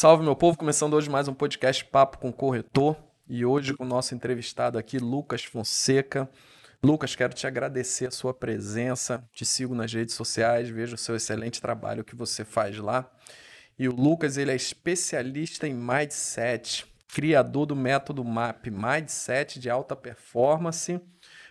Salve, meu povo! Começando hoje mais um podcast Papo com Corretor. E hoje com o nosso entrevistado aqui, Lucas Fonseca. Lucas, quero te agradecer a sua presença. Te sigo nas redes sociais, vejo o seu excelente trabalho que você faz lá. E o Lucas, ele é especialista em mindset, criador do método MAP, Mindset de alta performance,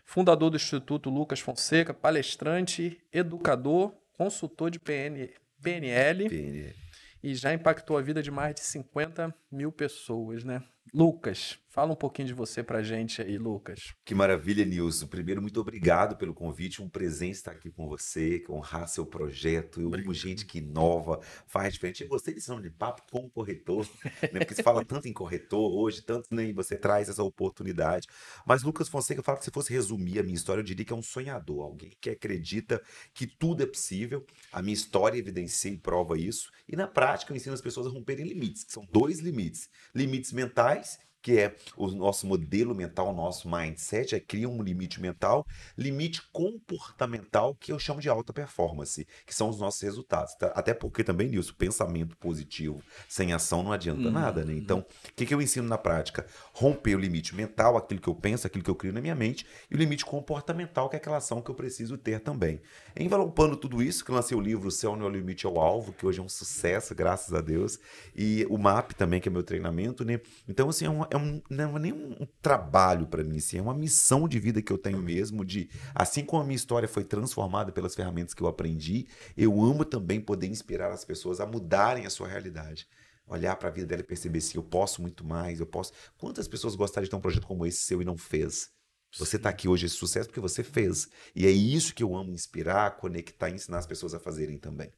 fundador do Instituto Lucas Fonseca, palestrante, educador, consultor de PN, PNL. PNL e já impactou a vida de mais de 50 mil pessoas, né? Lucas, fala um pouquinho de você pra gente aí, Lucas. Que maravilha, Nilson. Primeiro, muito obrigado pelo convite. Um presente estar aqui com você, honrar seu projeto. Eu amo gente que inova, faz diferente. Eu gostei desse nome de papo com o corretor, né? Porque se fala tanto em corretor hoje, tanto nem você traz essa oportunidade. Mas Lucas Fonseca fala que se fosse resumir a minha história, eu diria que é um sonhador, alguém que acredita que tudo é possível. A minha história evidencia e prova isso. E na prática, eu ensino as pessoas a romperem limites, que são dois limites: limites mentais que é o nosso modelo mental, o nosso mindset, é cria um limite mental, limite comportamental, que eu chamo de alta performance, que são os nossos resultados. Tá? Até porque também, Nilson, pensamento positivo sem ação não adianta uhum. nada, né? Então, o que, que eu ensino na prática? Romper o limite mental, aquilo que eu penso, aquilo que eu crio na minha mente, e o limite comportamental, que é aquela ação que eu preciso ter também. Envelopando tudo isso, que lancei o livro O Céu Não é o Limite ao Alvo, que hoje é um sucesso, graças a Deus, e o MAP também, que é meu treinamento, né? Então, assim, é uma, é um, não é nem um trabalho para mim, assim, é uma missão de vida que eu tenho mesmo, de assim como a minha história foi transformada pelas ferramentas que eu aprendi, eu amo também poder inspirar as pessoas a mudarem a sua realidade. Olhar para a vida dela e perceber se eu posso muito mais, eu posso. Quantas pessoas gostariam de ter um projeto como esse seu e não fez? Você está aqui hoje esse sucesso porque você fez. E é isso que eu amo inspirar, conectar e ensinar as pessoas a fazerem também.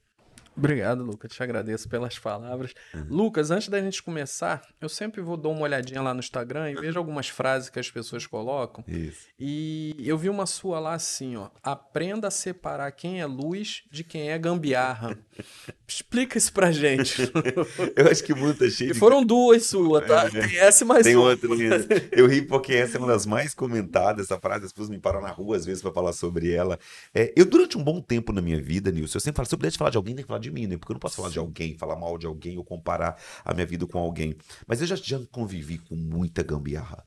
Obrigado, Lucas. Te agradeço pelas palavras. Uhum. Lucas, antes da gente começar, eu sempre vou dar uma olhadinha lá no Instagram e vejo algumas frases que as pessoas colocam. Isso. E eu vi uma sua lá assim, ó. Aprenda a separar quem é luz de quem é gambiarra. Explica isso pra gente. eu acho que muita gente. E foram duas suas, tá? É. Tem essa mais Tem uma. outra. Eu ri porque essa é uma das mais comentadas. Essa frase, as pessoas me param na rua às vezes para falar sobre ela. É, eu, durante um bom tempo na minha vida, Nilson, eu sempre falo, se eu pudesse falar de alguém, tem que falar de mim, né? Porque eu não posso falar de alguém, falar mal de alguém ou comparar a minha vida com alguém. Mas eu já, já convivi com muita gambiarra,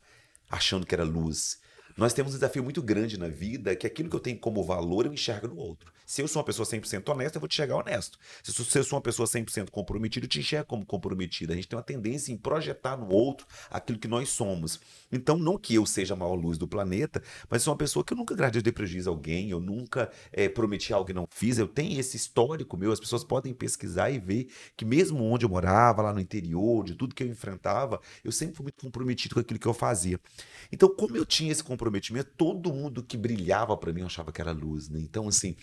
achando que era luz. Nós temos um desafio muito grande na vida, que aquilo que eu tenho como valor eu enxergo no outro. Se eu sou uma pessoa 100% honesta, eu vou te enxergar honesto. Se eu sou uma pessoa 100% comprometida, eu te enxergo como comprometida. A gente tem uma tendência em projetar no outro aquilo que nós somos. Então, não que eu seja a maior luz do planeta, mas sou uma pessoa que eu nunca gradei de prejuízo a alguém, eu nunca é, prometi algo que não fiz. Eu tenho esse histórico meu, as pessoas podem pesquisar e ver que mesmo onde eu morava, lá no interior, de tudo que eu enfrentava, eu sempre fui muito comprometido com aquilo que eu fazia. Então, como eu tinha esse comprometimento, todo mundo que brilhava para mim achava que era luz, né? Então, assim,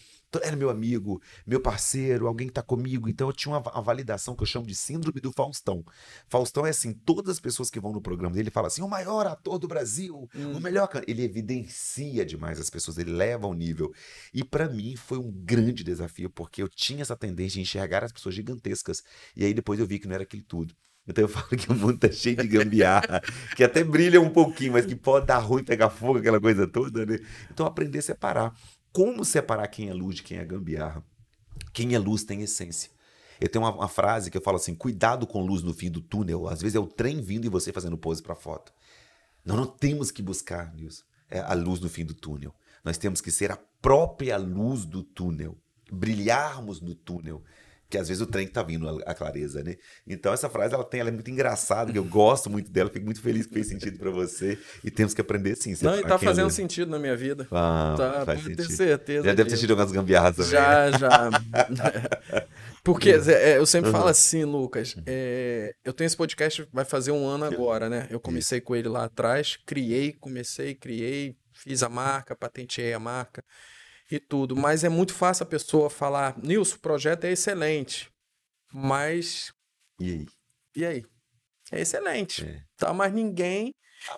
era meu amigo, meu parceiro, alguém que tá comigo. Então eu tinha uma, uma, validação que eu chamo de síndrome do Faustão. Faustão é assim, todas as pessoas que vão no programa dele falam assim, o maior ator do Brasil, hum. o melhor Ele evidencia demais as pessoas, ele leva ao nível. E para mim foi um grande desafio, porque eu tinha essa tendência de enxergar as pessoas gigantescas. E aí depois eu vi que não era aquilo tudo. Então eu falo que o mundo tá cheio de gambiarra, que até brilha um pouquinho, mas que pode dar ruim, pegar fogo, aquela coisa toda, né? Então aprender a separar como separar quem é luz de quem é gambiarra. Quem é luz tem essência. Eu tenho uma, uma, frase que eu falo assim: cuidado com luz no fim do túnel. Às vezes é o trem vindo e você fazendo pose para foto. Nós não temos que buscar, é a luz no fim do túnel. Nós temos que ser a própria luz do túnel. Brilharmos no túnel que às vezes o trem tá vindo a, clareza, né? Então essa frase ela tem, ela é muito engraçada, eu gosto muito dela, fico muito feliz que fez sentido para você e temos que aprender sim. Não, e tá fazendo sentido na minha vida. Ah, tá, faz sentido. ter certeza. Já deve ter tido algumas gambiarras também. Já, né? já. Porque é, eu sempre uhum. falo assim, Lucas, é, eu tenho esse podcast, vai fazer um ano agora, né? Eu comecei com ele lá atrás, criei, comecei, criei, fiz a marca, patenteei a marca e tudo. Mas é muito fácil a pessoa falar, Nilson, o projeto é excelente, mas. E aí? E aí? É excelente. É. Tá, mas ninguém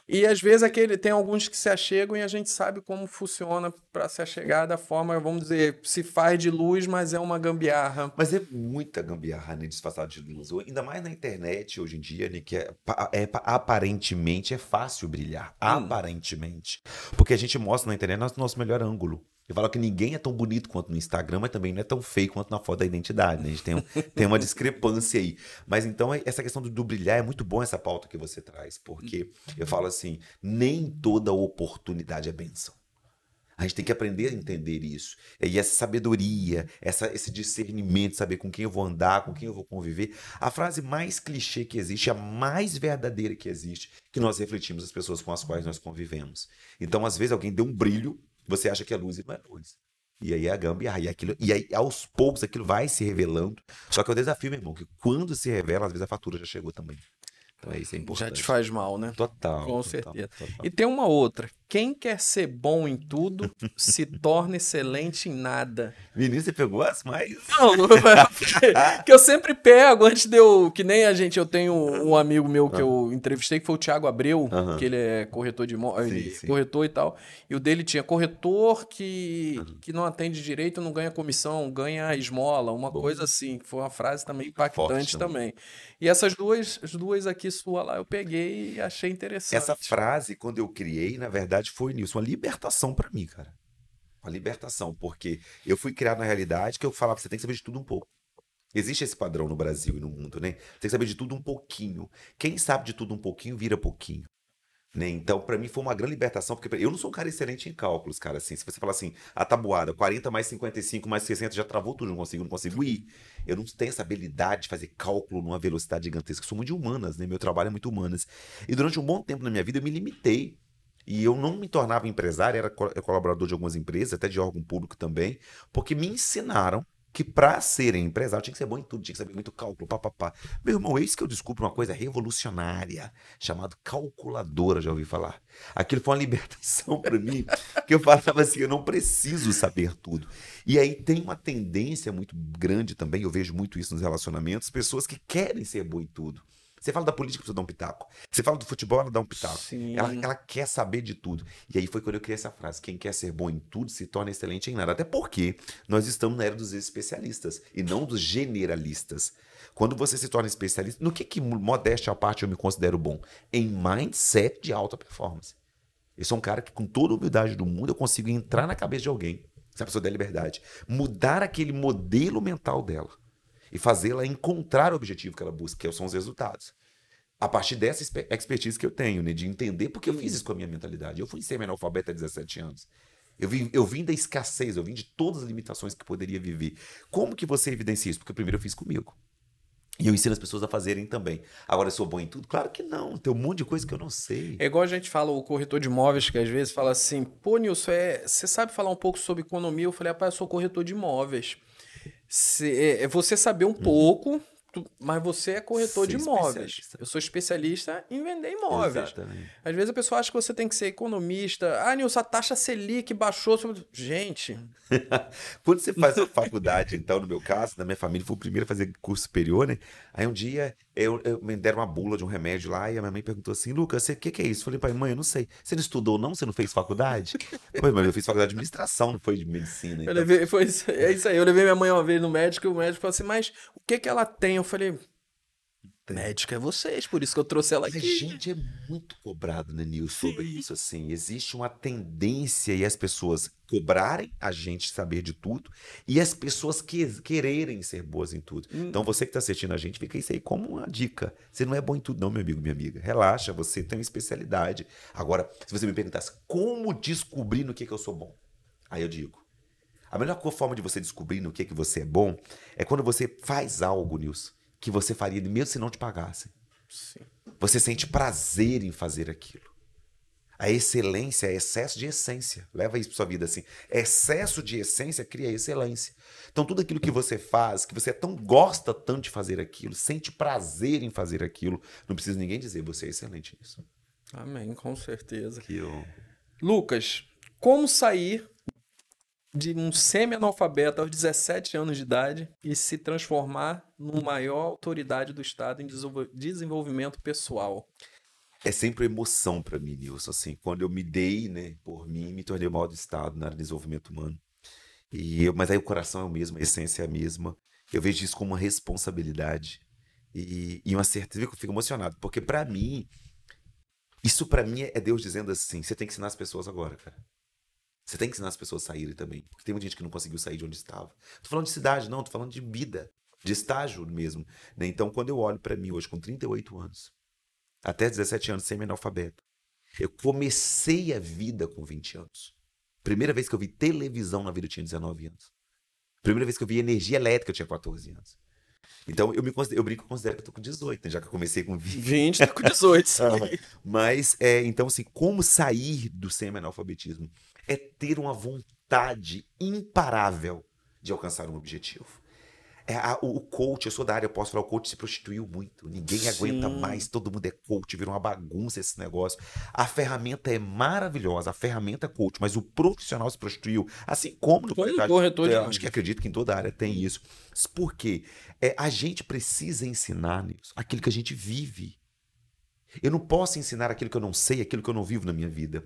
E às vezes aquele tem alguns que se achegam e a gente sabe como funciona para se achegar da forma, vamos dizer, se faz de luz, mas é uma gambiarra. Mas é muita gambiarra, né, disfarçado de luz. Ainda mais na internet hoje em dia, né, que é, é aparentemente é fácil brilhar, hum. aparentemente. Porque a gente mostra na internet nosso, nosso melhor ângulo. Eu falo que ninguém é tão bonito quanto no Instagram, mas também não é tão feio quanto na foto da identidade. Né? A gente tem, um, tem uma discrepância aí. Mas então, essa questão do, do, brilhar é muito bom essa pauta que você traz, porque eu falo assim: nem toda oportunidade é benção. A gente tem que aprender a entender isso. E essa sabedoria, essa, esse discernimento, saber com quem eu vou andar, com quem eu vou conviver. A frase mais clichê que existe, a mais verdadeira que existe, que nós refletimos as pessoas com as quais nós convivemos. Então, às vezes, alguém deu um brilho você acha que é luz e não é luz. E aí é a gambiarra. E, aquilo, e aí, aos poucos, aquilo vai se revelando. Só que é o desafio, meu irmão, que quando se revela, às vezes a fatura já chegou também. Então é isso, é importante. Já te faz mal, né? Total. Com certeza. Total. E tem uma outra. Quem quer ser bom em tudo se torna excelente em nada. Vinícius, você pegou as mais? Não, que eu sempre pego antes de eu. Que nem a gente, eu tenho um amigo meu que eu entrevistei, que foi o Thiago Abreu, que ele é corretor de imóveis, corretor e tal. E o dele tinha corretor que, que não atende direito, não ganha comissão, ganha esmola, uma coisa assim. Foi uma frase também impactante também. também. E essas duas, as duas aqui sua lá, eu peguei e achei interessante. Essa frase, quando eu criei, na verdade, foi nisso, uma libertação para mim, cara. Uma libertação, porque eu fui criado na realidade que eu falava, você tem que saber de tudo um pouco. Existe esse padrão no Brasil e no mundo, né? Tem que saber de tudo um pouquinho. Quem sabe de tudo um pouquinho, vira pouquinho. Né? Então, para mim foi uma grande libertação, porque eu não sou um cara excelente em cálculos, cara. Assim, se você falar assim, a tabuada, 40 mais 55 mais 60, já travou tudo, não consigo, não consigo ir. Eu não tenho essa habilidade de fazer cálculo numa velocidade gigantesca. Eu sou muito de humanas, né? Meu trabalho é muito humanas. E durante um bom tempo na minha vida eu me limitei. E eu não me tornava empresário, era colaborador de algumas empresas, até de órgão público também, porque me ensinaram que para serem empresário tinha que ser bom em tudo, tinha que saber muito cálculo, papapá. Meu irmão, eis que eu descubro uma coisa revolucionária, chamada calculadora, já ouvi falar. Aquilo foi uma libertação para mim, que eu falava assim, eu não preciso saber tudo. E aí tem uma tendência muito grande também, eu vejo muito isso nos relacionamentos, pessoas que querem ser bom em tudo. Você fala da política, precisa dar um pitaco. Você fala do futebol, ela dá um pitaco. Ela, ela, quer saber de tudo. E aí foi quando eu criei essa frase: quem quer ser bom em tudo se torna excelente em nada. Até porque nós estamos na era dos especialistas e não dos generalistas. Quando você se torna especialista, no que, que modéstia à parte eu me considero bom? Em mindset de alta performance. Eu sou um cara que, com toda a humildade do mundo, eu consigo entrar na cabeça de alguém, se a pessoa der liberdade, mudar aquele modelo mental dela e fazê-la encontrar o objetivo que ela busca, que são os resultados. A partir dessa expertise que eu tenho, né, de entender porque eu fiz isso com a minha mentalidade. Eu fui semi-analfabeto há 17 anos. Eu vim, eu vim da escassez, eu vim de todas as limitações que poderia viver. Como que você evidencia isso? Porque primeiro eu fiz comigo. E eu ensino as pessoas a fazerem também. Agora, eu sou bom em tudo? Claro que não. Tem um monte de coisa que eu não sei. É igual a gente fala, o corretor de imóveis, que às vezes fala assim: pô, Nilson, é, você sabe falar um pouco sobre economia? Eu falei, rapaz, eu sou corretor de imóveis. É, é você saber um uhum. pouco mas você é corretor de imóveis. Eu sou especialista em vender imóveis. Exatamente. Às vezes a pessoa acha que você tem que ser economista. Ah, Nilson, a taxa Selic baixou. Sobre... Gente. Quando você faz a faculdade, então, no meu caso, na minha família, foi o primeiro a fazer curso superior, né? Aí um dia eu, eu me deram uma bula de um remédio lá e a minha mãe perguntou assim: Lucas, o que, que é isso? Eu falei, pai, mãe, eu não sei. Você não estudou, não? Você não fez faculdade? Pois, mas eu fiz faculdade de administração, não foi de medicina. Então. Eu levei, foi, é isso aí. Eu levei minha mãe uma vez no médico e o médico falou assim: mas o que, que ela tem? Eu falei, médica é vocês, por isso que eu trouxe ela aqui. A gente é muito cobrado, né, Nil, sobre Sim. isso, assim. Existe uma tendência e as pessoas cobrarem a gente saber de tudo e as pessoas que, quererem ser boas em tudo. Hum. Então, você que está assistindo a gente, fica isso aí como uma dica. Você não é bom em tudo, não, meu amigo, minha amiga. Relaxa, você tem uma especialidade. Agora, se você me perguntasse como descobrir no que, que eu sou bom, aí eu digo. A melhor forma de você descobrir no que, que você é bom é quando você faz algo, Nilson que você faria mesmo se não te pagassem. Sim. Você sente prazer em fazer aquilo. A excelência é excesso de essência. Leva isso para sua vida assim. Excesso de essência cria excelência. Então tudo aquilo que você faz, que você tão gosta tanto de fazer aquilo, sente prazer em fazer aquilo, não precisa ninguém dizer, você é excelente nisso. Amém, com certeza. Que eu... Lucas, como sair de um semi-analfabeto aos 17 anos de idade e se transformar no maior autoridade do Estado em desenvolvimento pessoal. é sempre emoção para mim, Nilson. Assim, quando eu me dei, né, por mim, me tornei maior do estado na área de desenvolvimento humano. E eu, mas aí o coração é o mesmo, a essência é a mesma. Eu vejo isso como uma responsabilidade e, e uma certeza. Eu fico emocionado, porque para mim, isso para mim é Deus dizendo assim: você tem que ensinar as pessoas agora, cara. Você tem que ensinar as pessoas a saírem também. Porque tem muita gente que não conseguiu sair de onde estava. Tô falando de cidade, não, tô falando de vida, de estágio mesmo. Né? Então, quando eu olho para mim hoje, com 38 anos, até 17 anos, semi-analfabeto, eu comecei a vida com 20 anos. Primeira vez que eu vi televisão na vida, eu tinha 19 anos. Primeira vez que eu vi energia elétrica, eu tinha 14 anos. Então, eu, me considero, eu brinco, considero que eu tô com 18, né? já que eu comecei com 20. 20, tá com 18. Mas, é, então, assim, como sair do semi-analfabetismo? É ter uma vontade imparável de alcançar um objetivo. É, a, o, coach, eu sou da área, eu posso falar, o coach se prostituiu muito. Ninguém Sim. aguenta mais, todo mundo é coach, virou uma bagunça esse negócio. A ferramenta é maravilhosa, a ferramenta é coach, mas o profissional se prostituiu, assim como no mercado. corretor de acho que acredito que em toda área tem isso. Por quê? É, a gente precisa ensinar nisso, aquilo que a gente vive. Eu não posso ensinar aquilo que eu não sei, aquilo que eu não vivo na minha vida.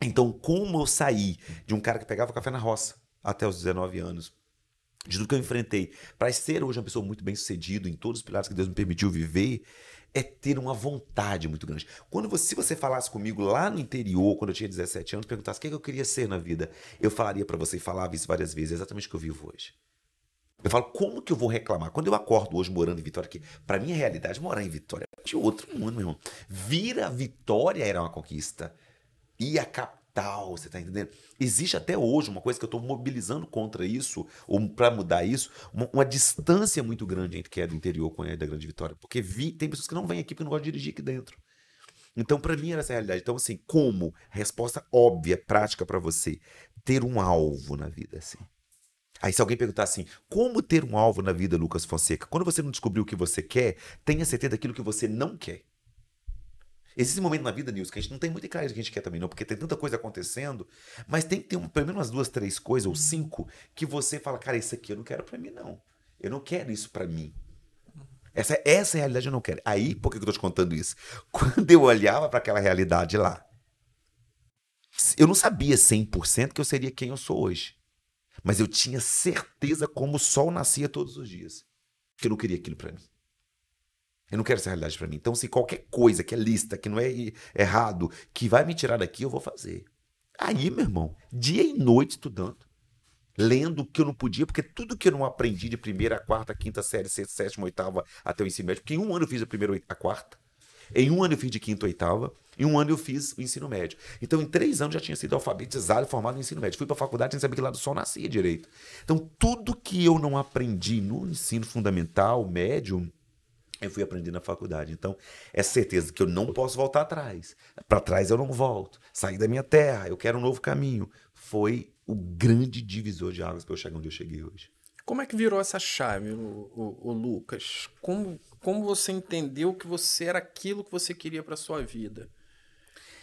Então, como eu saí de um cara que pegava café na roça até os 19 anos, de tudo que eu enfrentei, para ser hoje uma pessoa muito bem sucedida em todos os pilares que Deus me permitiu viver, é ter uma vontade muito grande. Quando você, se você falasse comigo lá no interior, quando eu tinha 17 anos, perguntasse o que, é que eu queria ser na vida, eu falaria para você e falava isso várias vezes, exatamente o que eu vivo hoje. Eu falo, como que eu vou reclamar? Quando eu acordo hoje morando em Vitória, que para mim a realidade morar em Vitória é de outro mundo, meu irmão. Vira Vitória era uma conquista. E a tal, você tá entendendo? Existe até hoje uma coisa que eu estou mobilizando contra isso, ou para mudar isso, uma, uma, distância muito grande entre quem é do interior com quem é da Grande Vitória. Porque vi, tem pessoas que não vêm aqui porque não gostam de dirigir aqui dentro. Então, para mim, era essa a realidade. Então, assim, como? Resposta óbvia, prática para você. Ter um alvo na vida, assim. Aí, se alguém perguntar assim, como ter um alvo na vida, Lucas Fonseca? Quando você não descobriu o que você quer, tenha certeza daquilo que você não quer. Existe um momento na vida, Nilson, que a gente não tem muita clareza do que a gente quer também, não, porque tem tanta coisa acontecendo, mas tem que ter um, pelo menos umas duas, três coisas, ou cinco, que você fala, cara, isso aqui eu não quero para mim, não. Eu não quero isso para mim. Essa, essa realidade eu não quero. Aí, por que eu tô te contando isso? Quando eu olhava para aquela realidade lá, eu não sabia 100% que eu seria quem eu sou hoje. Mas eu tinha certeza como o sol nascia todos os dias. Que eu não queria aquilo para mim. Eu não quero essa realidade para mim. Então, se qualquer coisa que é lista, que não é errado, que vai me tirar daqui, eu vou fazer. Aí, meu irmão, dia e noite estudando. Lendo o que eu não podia, porque tudo que eu não aprendi de primeira, quarta, quinta série, sexta, sétima, oitava, até o ensino médio, porque em um ano eu fiz a primeira, a quarta, em um ano eu fiz de quinta, oitava, em um ano eu fiz o ensino médio. Então, em três anos já tinha sido alfabetizado e formado no ensino médio. Fui para a faculdade sem saber que lá do sol nascia direito. Então, tudo que eu não aprendi no ensino fundamental, médio, eu fui aprender na faculdade. Então, é certeza que eu não posso voltar atrás. Para trás eu não volto. Sair da minha terra, eu quero um novo caminho. Foi o grande divisor de águas para eu chegar onde eu cheguei hoje. Como é que virou essa chave, o, o, o, Lucas? Como, como você entendeu que você era aquilo que você queria para sua vida?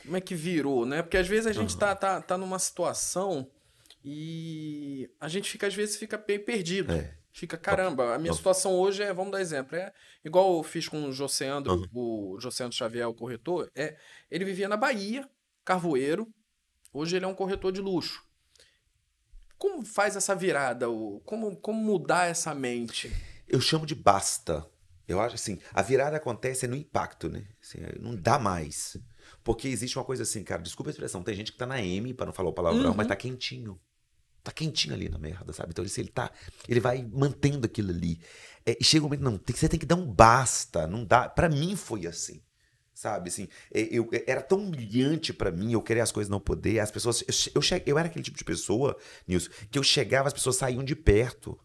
Como é que virou, né? Porque às vezes a gente uhum. tá, tá, tá numa situação e a gente fica, às vezes, fica bem perdido. É. Fica, caramba, a minha situação hoje é, vamos dar exemplo, é igual eu fiz com o Joseandro, uhum. o Joseandro Xavier, o corretor, é, ele vivia na Bahia, carvoeiro, hoje ele é um corretor de luxo. Como faz essa virada? Como, como mudar essa mente? Eu chamo de basta. Eu acho assim, a virada acontece no impacto, né? Assim, não dá mais. Porque existe uma coisa assim, cara, desculpa a expressão, tem gente que tá na M, para não falar o palavrão, uhum. mas tá quentinho tá quentinho ali na merda, sabe? Então, ele tá, ele vai mantendo aquilo ali. É, e chega um momento, não, tem, você tem que dar um basta, não dá. Para mim foi assim, sabe? Assim, é, eu, é, era tão humilhante para mim, eu querer as coisas não poder, as pessoas, eu, eu, che, eu era aquele tipo de pessoa, Nilson, que eu chegava, as pessoas saíam de perto.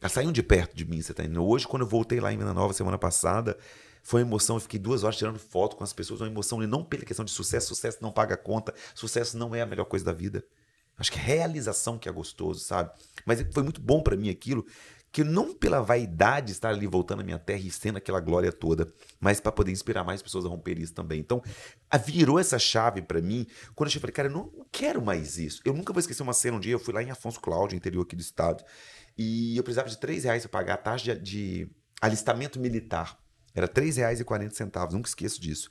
Elas saíam de perto de mim, você tá entendendo? Hoje, quando eu voltei lá em Vila Nova semana passada, foi uma emoção, eu fiquei duas horas tirando foto com as pessoas, uma emoção, e não pela questão de sucesso, sucesso não paga conta, sucesso não é a melhor coisa da vida. Acho que realização que é gostoso, sabe? Mas foi muito bom para mim aquilo, que não pela vaidade estar ali voltando à minha terra e sendo aquela glória toda, mas para poder inspirar mais pessoas a romper isso também. Então, virou essa chave para mim quando eu falei, cara, eu não quero mais isso. Eu nunca vou esquecer uma cena um dia, eu fui lá em Afonso Cláudio, interior aqui do estado, e eu precisava de três reais para pagar a taxa de, de alistamento militar. Era R$ 3,40, nunca esqueço disso.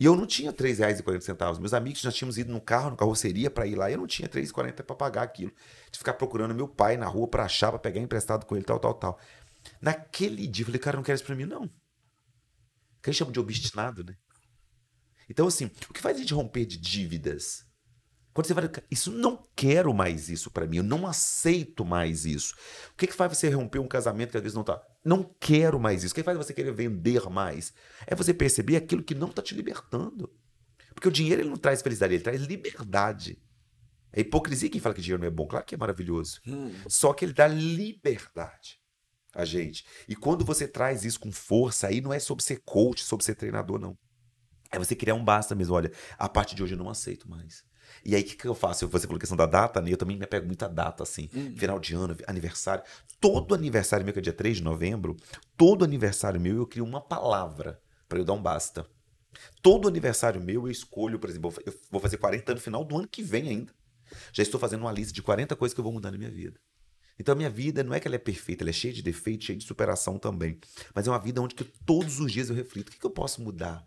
E eu não tinha R$ 3,40. Meus amigos já tínhamos ido no carro, na carroceria para ir lá, e eu não tinha R$ 3,40 para pagar aquilo. De ficar procurando meu pai na rua para achar, para pegar emprestado com ele, tal, tal, tal. Naquele dia, eu falei, cara, não quero isso para mim, não. Que a gente chama de obstinado, né? Então, assim, o que faz a gente romper de dívidas? Quando você vai, isso não quero mais isso para mim, eu não aceito mais isso. O que, que faz você romper um casamento que às vezes não tá? Não quero mais isso. O que faz você querer vender mais? É você perceber aquilo que não tá te libertando. Porque o dinheiro ele não traz felicidade, ele traz liberdade. É hipocrisia quem fala que dinheiro não é bom. Claro que é maravilhoso. Hum. Só que ele dá liberdade a gente. E quando você traz isso com força, aí não é sobre ser coach, sobre ser treinador, não. É você criar um basta mesmo. Olha, a partir de hoje eu não aceito mais. E aí, o que, que eu faço? Você falou questão da data, né? Eu também me pego muita data, assim. Hum. Final de ano, aniversário. Todo aniversário meu, que é dia 3 de novembro, todo aniversário meu eu crio uma palavra para eu dar um basta. Todo aniversário meu eu escolho, por exemplo, eu vou fazer 40 anos no final do ano que vem ainda. Já estou fazendo uma lista de 40 coisas que eu vou mudar na minha vida. Então a minha vida não é que ela é perfeita, ela é cheia de defeitos, cheia de superação também. Mas é uma vida onde que todos os dias eu reflito. O que, que eu posso mudar?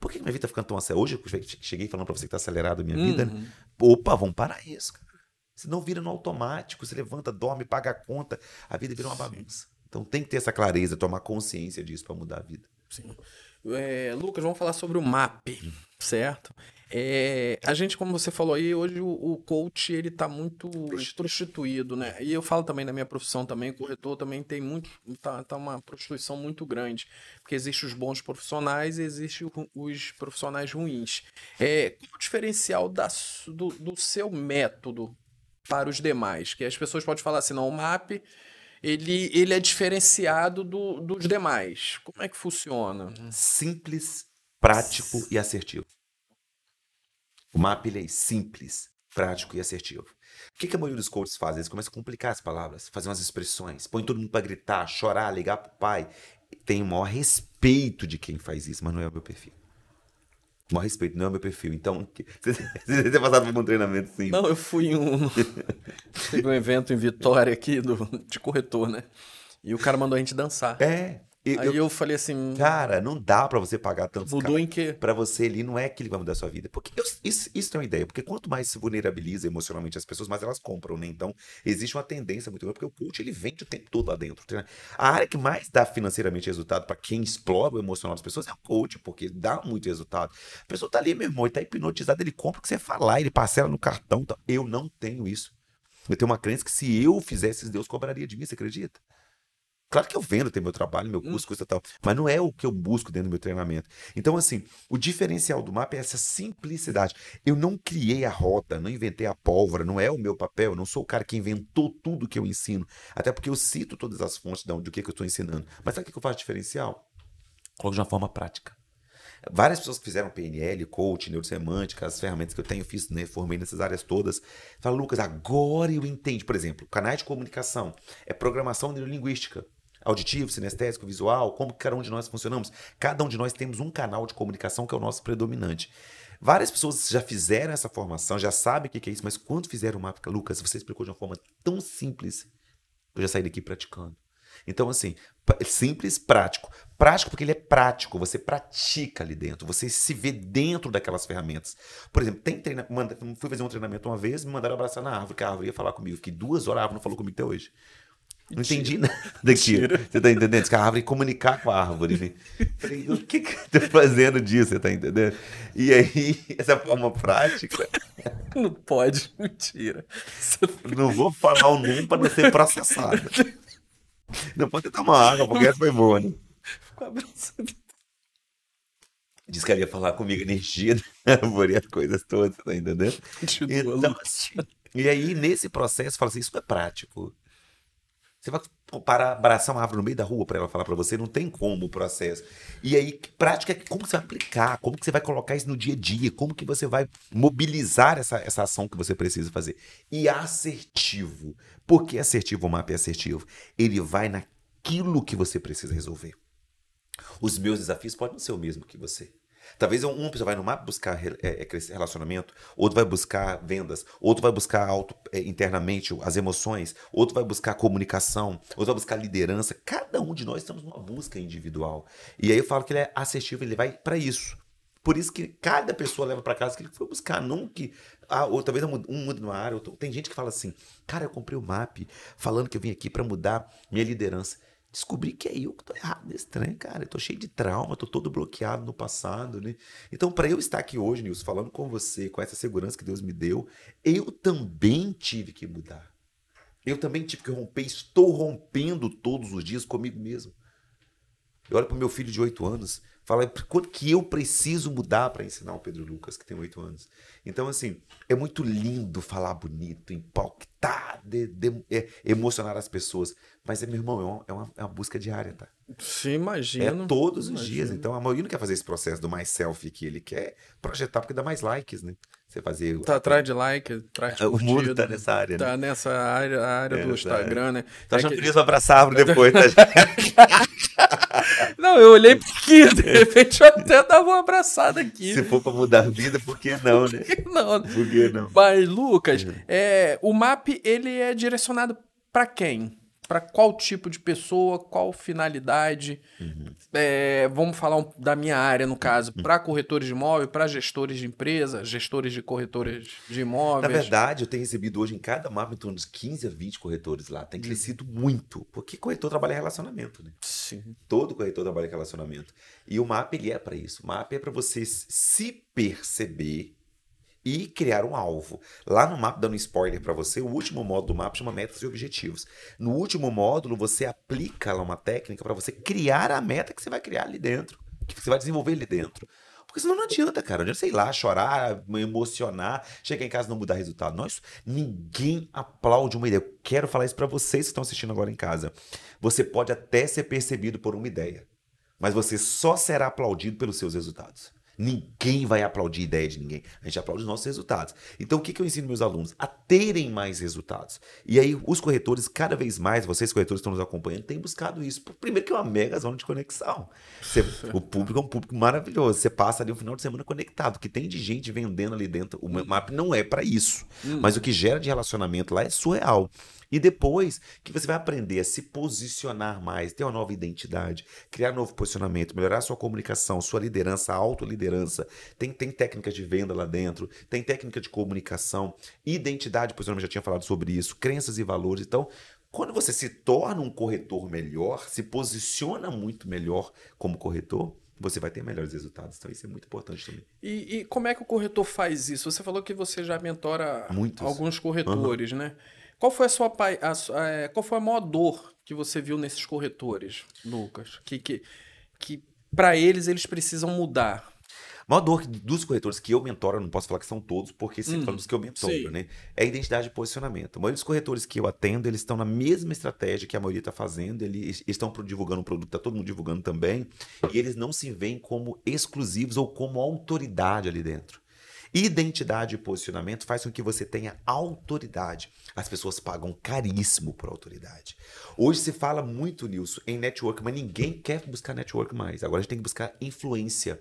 Por que minha vida tá ficando tão acelerada? Hoje eu cheguei falando pra você que tá acelerado a minha uhum. vida. Opa, vamos parar isso, cara. Senão vira no automático, você levanta, dorme, paga a conta, a vida vira uma bagunça. Então tem que ter essa clareza, tomar consciência disso para mudar a vida. Sim. É, Lucas, vamos falar sobre o MAP, certo? É, a gente, como você falou aí, hoje o, o coach ele tá muito prostituído. prostituído, né? E eu falo também na minha profissão também, corretor também tem muito, tá, tá uma prostituição muito grande, porque existem os bons profissionais e existem os profissionais ruins. É, qual o diferencial da, do, do seu método para os demais? Que as pessoas podem falar assim, não, o MAP ele, ele é diferenciado do, dos demais. Como é que funciona? Simples, prático e assertivo. O mapa ele é simples, prático e assertivo. O que, que a maioria dos coaches faz? Eles começam a complicar as palavras, fazer umas expressões, põe todo mundo para gritar, chorar, ligar pro pai. Tem o maior respeito de quem faz isso, mas não é o meu perfil. Maior respeito, não é o meu perfil. Então, você, você tem passado por um treinamento sim? Não, eu fui em um. Teve um evento em Vitória aqui do, de corretor, né? E o cara mandou a gente dançar. É. Eu, Aí eu, eu, falei assim. Cara, não dá para você pagar tanto Mudou em quê? Pra você ali, não é que ele vai mudar a sua vida. Porque eu, isso, isso tem uma ideia. Porque quanto mais se vulnerabiliza emocionalmente as pessoas, mais elas compram, né? Então, existe uma tendência muito grande. Porque o coach, ele vende o tempo todo lá dentro. A área que mais dá financeiramente resultado para quem explora o emocional das pessoas é o coach, porque dá muito resultado. A pessoa tá ali, meu irmão, ele tá hipnotizado, ele compra o que você falar, ele parcela no cartão. Tá? Eu não tenho isso. Eu tenho uma crença que se eu fizesse, Deus cobraria de mim, você acredita? Claro que eu vendo, tem meu trabalho, meu hum. curso, coisa tal, mas não é o que eu busco dentro do meu treinamento. Então, assim, o diferencial do mapa é essa simplicidade. Eu não criei a rota, não inventei a pólvora, não é o meu papel, eu não sou o cara que inventou tudo que eu ensino. Até porque eu cito todas as fontes de onde, do que, que eu estou ensinando. Mas sabe o que eu faço diferencial? Coloco de uma forma prática. Várias pessoas que fizeram PNL, coach, neurosemântica, as ferramentas que eu tenho, fiz, né, formei nessas áreas todas. Fala, Lucas, agora eu entendo. Por exemplo, canais de comunicação é programação neurolinguística auditivo, sinestésico, visual, como cada um de nós funcionamos. Cada um de nós temos um canal de comunicação que é o nosso predominante. Várias pessoas já fizeram essa formação, já sabem o que é isso, mas quando fizeram o mapa, Lucas, você explicou de uma forma tão simples, eu já saí daqui praticando. Então, assim, simples, prático. Prático porque ele é prático, você pratica ali dentro, você se vê dentro daquelas ferramentas. Por exemplo, tem treinamento, fui fazer um treinamento uma vez, me mandaram abraçar na árvore, que a árvore ia falar comigo. Fiquei duas horas, a árvore não falou comigo até hoje. Não entendi nada daquilo. Você tá entendendo? Que a árvore comunicar com a árvore. Né? Falei, o que, que eu tô fazendo disso? Você tá entendendo? E aí, essa forma prática. Não pode, mentira. Não vou falar o nome para não ser processado. Não pode tomar água, porque essa foi boa, né? Diz que ela ia falar comigo, energia da árvore, as coisas todas, tá entendendo? Então, assim, e aí, nesse processo, fala assim: isso é prático. Você vai parar, abraçar uma árvore no meio da rua para ela falar para você, não tem como o processo. E aí, prática é como você vai aplicar, como que você vai colocar isso no dia a dia, como que você vai mobilizar essa, essa ação que você precisa fazer. E assertivo. Por que assertivo o mapa é assertivo? Ele vai naquilo que você precisa resolver. Os meus desafios podem não ser o mesmo que você. Talvez uma pessoa vai no MAP buscar é, é, relacionamento, outro vai buscar vendas, outro vai buscar auto, é, internamente as emoções, outro vai buscar comunicação, outro vai buscar liderança. Cada um de nós estamos numa busca individual. E aí eu falo que ele é assertivo, ele vai para isso. Por isso que cada pessoa leva para casa que ele foi buscar, não que ah, ou talvez um muda numa área. Tem gente que fala assim: "Cara, eu comprei o MAP falando que eu vim aqui para mudar minha liderança". Descobri que é eu que tô errado trem, cara. Eu tô cheio de trauma, tô todo bloqueado no passado, né? Então, para eu estar aqui hoje, Nilson, falando com você, com essa segurança que Deus me deu, eu também tive que mudar. Eu também tive que romper, estou rompendo todos os dias comigo mesmo. Eu olho para meu filho de 8 anos, Fala quanto que eu preciso mudar para ensinar o Pedro Lucas, que tem oito anos. Então, assim, é muito lindo falar bonito, impactar, de, de, é, emocionar as pessoas. Mas, é, meu irmão, é uma, é uma busca diária, tá? Sim, imagino. É todos os dias. Então, a maioria não quer fazer esse processo do mais selfie que ele quer projetar, porque dá mais likes, né? Você fazer. Tá atrás de like, atrás de O mundo tá nessa área, né? Tá nessa área, área é, do Instagram, é. né? Tá achando que... isso abraçar depois, tá? não, eu olhei porque de repente eu até dava uma abraçada aqui. Se for pra mudar a vida, por que não, né? Por que não? Por que não? Mas, Lucas, uhum. é, o MAP, ele é direcionado para quem? Para qual tipo de pessoa, qual finalidade. Uhum. É, vamos falar um, da minha área, no caso, uhum. para corretores de imóvel, para gestores de empresa, gestores de corretores de imóveis. Na verdade, eu tenho recebido hoje em cada mapa em torno de 15 a 20 corretores lá. Tem uhum. crescido muito, porque corretor trabalha em relacionamento, né? Sim. Todo corretor trabalha em relacionamento. E o MAP ele é para isso. O MAP é para você se perceber e criar um alvo. Lá no mapa, dando spoiler para você, o último módulo do mapa chama metas e objetivos. No último módulo, você aplica lá uma técnica para você criar a meta que você vai criar ali dentro, que você vai desenvolver ali dentro. Porque senão não adianta, cara. Não adianta, sei lá, chorar, emocionar, chegar em casa e não mudar resultado. Nós, ninguém aplaude uma ideia. Eu quero falar isso para vocês que estão assistindo agora em casa. Você pode até ser percebido por uma ideia, mas você só será aplaudido pelos seus resultados. Ninguém vai aplaudir a ideia de ninguém. A gente aplaude os nossos resultados. Então, o que, que eu ensino meus alunos? A terem mais resultados. E aí, os corretores, cada vez mais, vocês corretores que estão nos acompanhando, têm buscado isso. Primeiro que é uma mega zona de conexão. Você, o público é um público maravilhoso. Você passa ali um final de semana conectado. O que tem de gente vendendo ali dentro. O map não é para isso. Hum. Mas o que gera de relacionamento lá é surreal. E depois que você vai aprender a se posicionar mais, ter uma nova identidade, criar um novo posicionamento, melhorar sua comunicação, sua liderança, autoliderança. Tem, tem técnicas de venda lá dentro, tem técnica de comunicação, identidade, posicionamento, já tinha falado sobre isso, crenças e valores. Então, quando você se torna um corretor melhor, se posiciona muito melhor como corretor, você vai ter melhores resultados. Então, isso é muito importante também. E, e como é que o corretor faz isso? Você falou que você já mentora Muitos. alguns corretores, uhum. né? Qual foi a sua a, a, é, qual foi a maior dor que você viu nesses corretores, Lucas? Que que, que para eles eles precisam mudar. A maior dor dos corretores que eu mentoro, não posso falar que são todos, porque sempre hum, falando dos que eu mentoro, sim. né? É a identidade de posicionamento. A maioria dos corretores que eu atendo, eles estão na mesma estratégia que a maioria está fazendo, eles estão divulgando o produto, está todo mundo divulgando também, e eles não se veem como exclusivos ou como autoridade ali dentro. Identidade e posicionamento faz com que você tenha autoridade. As pessoas pagam caríssimo por autoridade. Hoje se fala muito, Nilson, em network, mas ninguém quer buscar network mais. Agora a gente tem que buscar influência.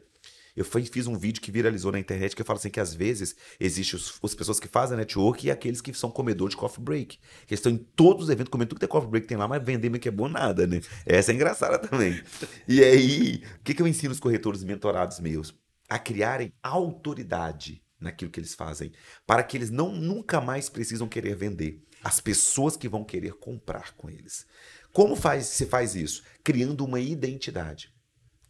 Eu fiz um vídeo que viralizou na internet que eu falo assim que às vezes existem as pessoas que fazem network e aqueles que são comedores de coffee break. Que estão em todos os eventos comendo tudo que é coffee break tem lá, mas vender que é bom nada, né? Essa é engraçada também. E aí, o que, que eu ensino os corretores mentorados meus? A criarem autoridade naquilo que eles fazem, para que eles não nunca mais precisam querer vender. As pessoas que vão querer comprar com eles. Como faz, se faz isso? Criando uma identidade,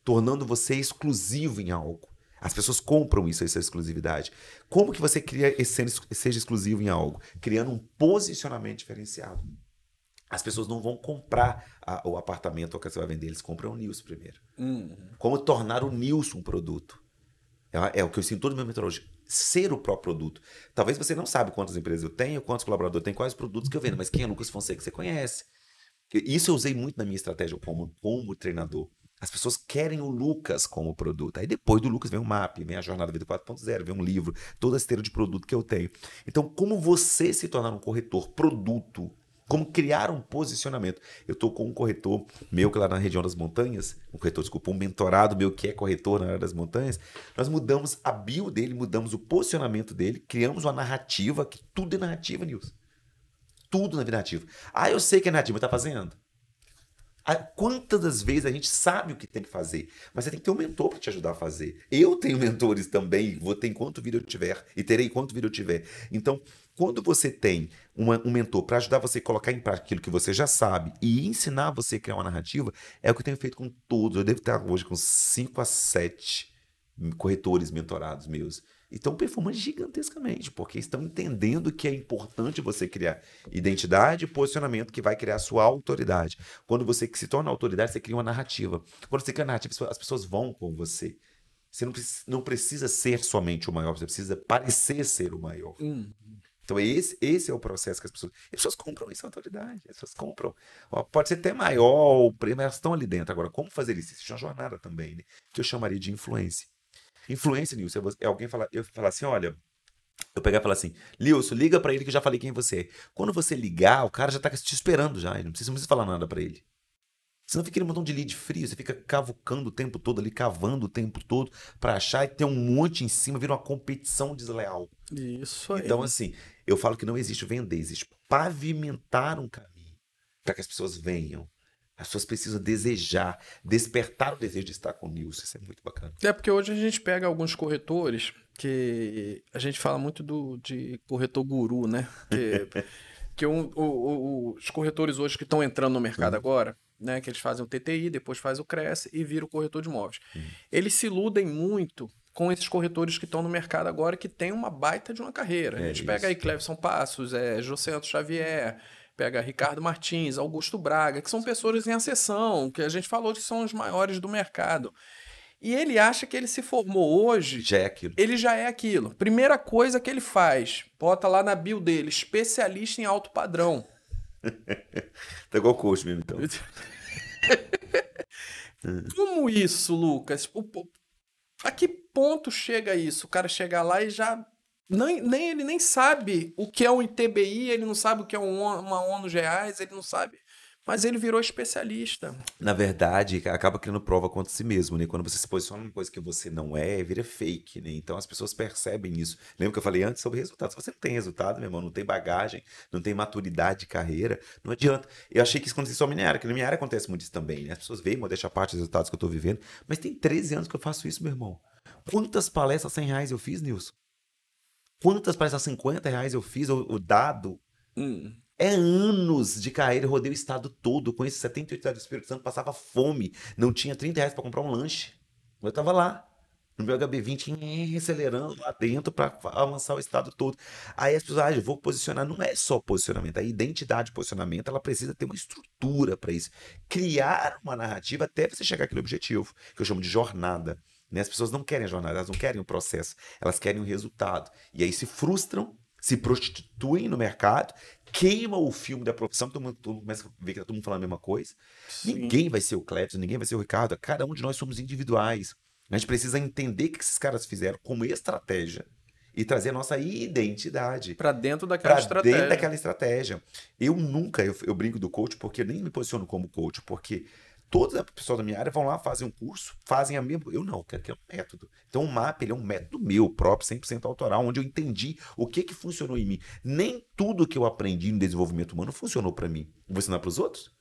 tornando você exclusivo em algo. As pessoas compram isso, essa exclusividade. Como que você cria esse seja exclusivo em algo? Criando um posicionamento diferenciado. As pessoas não vão comprar a, o apartamento que você vai vender, eles compram o Nilson primeiro. Uhum. Como tornar o Nilson um produto? É, é o que eu sinto todo meu metodologia. Ser o próprio produto. Talvez você não sabe quantas empresas eu tenho, quantos colaboradores eu tenho, quais produtos que eu vendo, mas quem é Lucas Fonseca você conhece. Isso eu usei muito na minha estratégia como, como treinador. As pessoas querem o Lucas como produto. Aí depois do Lucas vem o MAP, vem a Jornada Vida 4.0, vem um livro, toda a esteira de produto que eu tenho. Então, como você se tornar um corretor produto Como criar um posicionamento. Eu estou com um corretor meu que lá na região das montanhas, um corretor, desculpa, um mentorado meu que é corretor na área das montanhas. Nós mudamos a bio dele, mudamos o posicionamento dele, criamos uma narrativa, que tudo é narrativa, Nilson. Tudo na narrativa. Ah, eu sei que é narrativa, tá fazendo? Quantas das vezes a gente sabe o que tem que fazer, mas você tem que ter um mentor para te ajudar a fazer. Eu tenho mentores também, vou ter enquanto vida eu tiver, e terei enquanto vida eu tiver. Então, quando você tem uma, um mentor para ajudar você a colocar em prática aquilo que você já sabe e ensinar você a criar uma narrativa, é o que eu tenho feito com todos. Eu devo estar hoje com 5 a 7 corretores mentorados meus estão performando gigantescamente, porque estão entendendo que é importante você criar identidade e posicionamento que vai criar a sua autoridade. Quando você se torna autoridade, você cria uma narrativa. Quando você cria uma narrativa, as pessoas vão com você. Você não precisa, não precisa ser somente o maior, você precisa parecer ser o maior. Hum. Então, esse, esse é o processo que as pessoas. As pessoas compram isso, autoridade. As pessoas compram. Pode ser até maior o prêmio, elas estão ali dentro. Agora, como fazer isso? Isso é uma jornada também, né? que eu chamaria de influência. Influência, Nilson, é alguém falar, eu falar assim, olha, eu pegar e falar assim, Lilson, liga para ele que eu já falei quem você é. Quando você ligar, o cara já tá te esperando já, ele não precisa, não precisa falar nada para ele. Senão fica um montão de lead frio, você fica cavucando o tempo todo ali, cavando o tempo todo para achar e ter um monte em cima, vira uma competição desleal. Isso aí. Então, assim, eu falo que não existe vender, existe pavimentar um caminho para que as pessoas venham. As pessoas precisam desejar, despertar o desejo de estar com o Nilson. Isso é muito bacana. É porque hoje a gente pega alguns corretores que a gente fala muito do, de corretor guru, né? Que, que um, o, o, os corretores hoje que estão entrando no mercado uhum. agora, né? Que eles fazem o TTI, depois faz o Cresce e vira o corretor de imóveis. Uhum. Eles se iludem muito com esses corretores que estão no mercado agora que tem uma baita de uma carreira. É a gente isso. pega aí Clevson Passos, é, José Xavier, pega Ricardo Martins, Augusto Braga, que são pessoas em acessão, que a gente falou que são os maiores do mercado. E ele acha que ele se formou hoje. Já é aquilo. Ele já é aquilo. Primeira coisa que ele faz, bota lá na bio dele, especialista em alto padrão. tá igual coach mesmo, então. Como isso, Lucas? A que ponto chega isso? O cara chegar lá e já. Nem, nem ele nem sabe o que é um ITBI, ele não sabe o que é um, uma ONU reais, ele não sabe mas ele virou especialista. Na verdade, acaba criando prova contra si mesmo, né? Quando você se posiciona numa coisa que você não é, vira fake, né? Então as pessoas percebem isso. Lembra que eu falei antes sobre resultados? Se você não tem resultado, meu irmão, não tem bagagem, não tem maturidade de carreira, não adianta. Eu achei que isso acontecia só na minha área, que na minha área acontece muito isso também, né? As pessoas veem, deixar a parte dos resultados que eu estou vivendo, mas tem 13 anos que eu faço isso, meu irmão. Quantas palestras 100 reais eu fiz, Nilson? Quantas palestras 50 reais eu fiz, o, o dado? Hum. É anos de carreira, eu rodei o estado todo, com esses 78 estados do Espírito Santo, passava fome, não tinha 30 reais para comprar um lanche. Eu tava lá, no meu HB20, acelerando lá dentro para avançar o estado todo. Aí as pessoas, ah, eu vou posicionar, não é só posicionamento, a identidade de posicionamento, ela precisa ter uma estrutura para isso. Criar uma narrativa até você chegar àquele objetivo, que eu chamo de jornada. Né? As pessoas não querem a jornada, elas não querem o processo, elas querem o resultado. E aí se frustram se prostituem no mercado, queima o filme da profissão, todo mundo, todo mundo começa a ver que tá todo mundo falando a mesma coisa. Sim. Ninguém vai ser o Clepton, ninguém vai ser o Ricardo, cada um de nós somos individuais. A gente precisa entender o que esses caras fizeram como estratégia e trazer a nossa identidade para dentro daquela pra estratégia. dentro daquela estratégia. Eu nunca, eu, eu brinco do coach porque eu nem me posiciono como coach, porque Todas as pessoas da minha área vão lá, fazem um curso, fazem a mesma. Eu não, quero que é um método. Então, o MAP ele é um método meu, próprio, 100% autoral, onde eu entendi o que, que funcionou em mim. Nem tudo que eu aprendi no desenvolvimento humano funcionou para mim. Vou ensinar para os outros?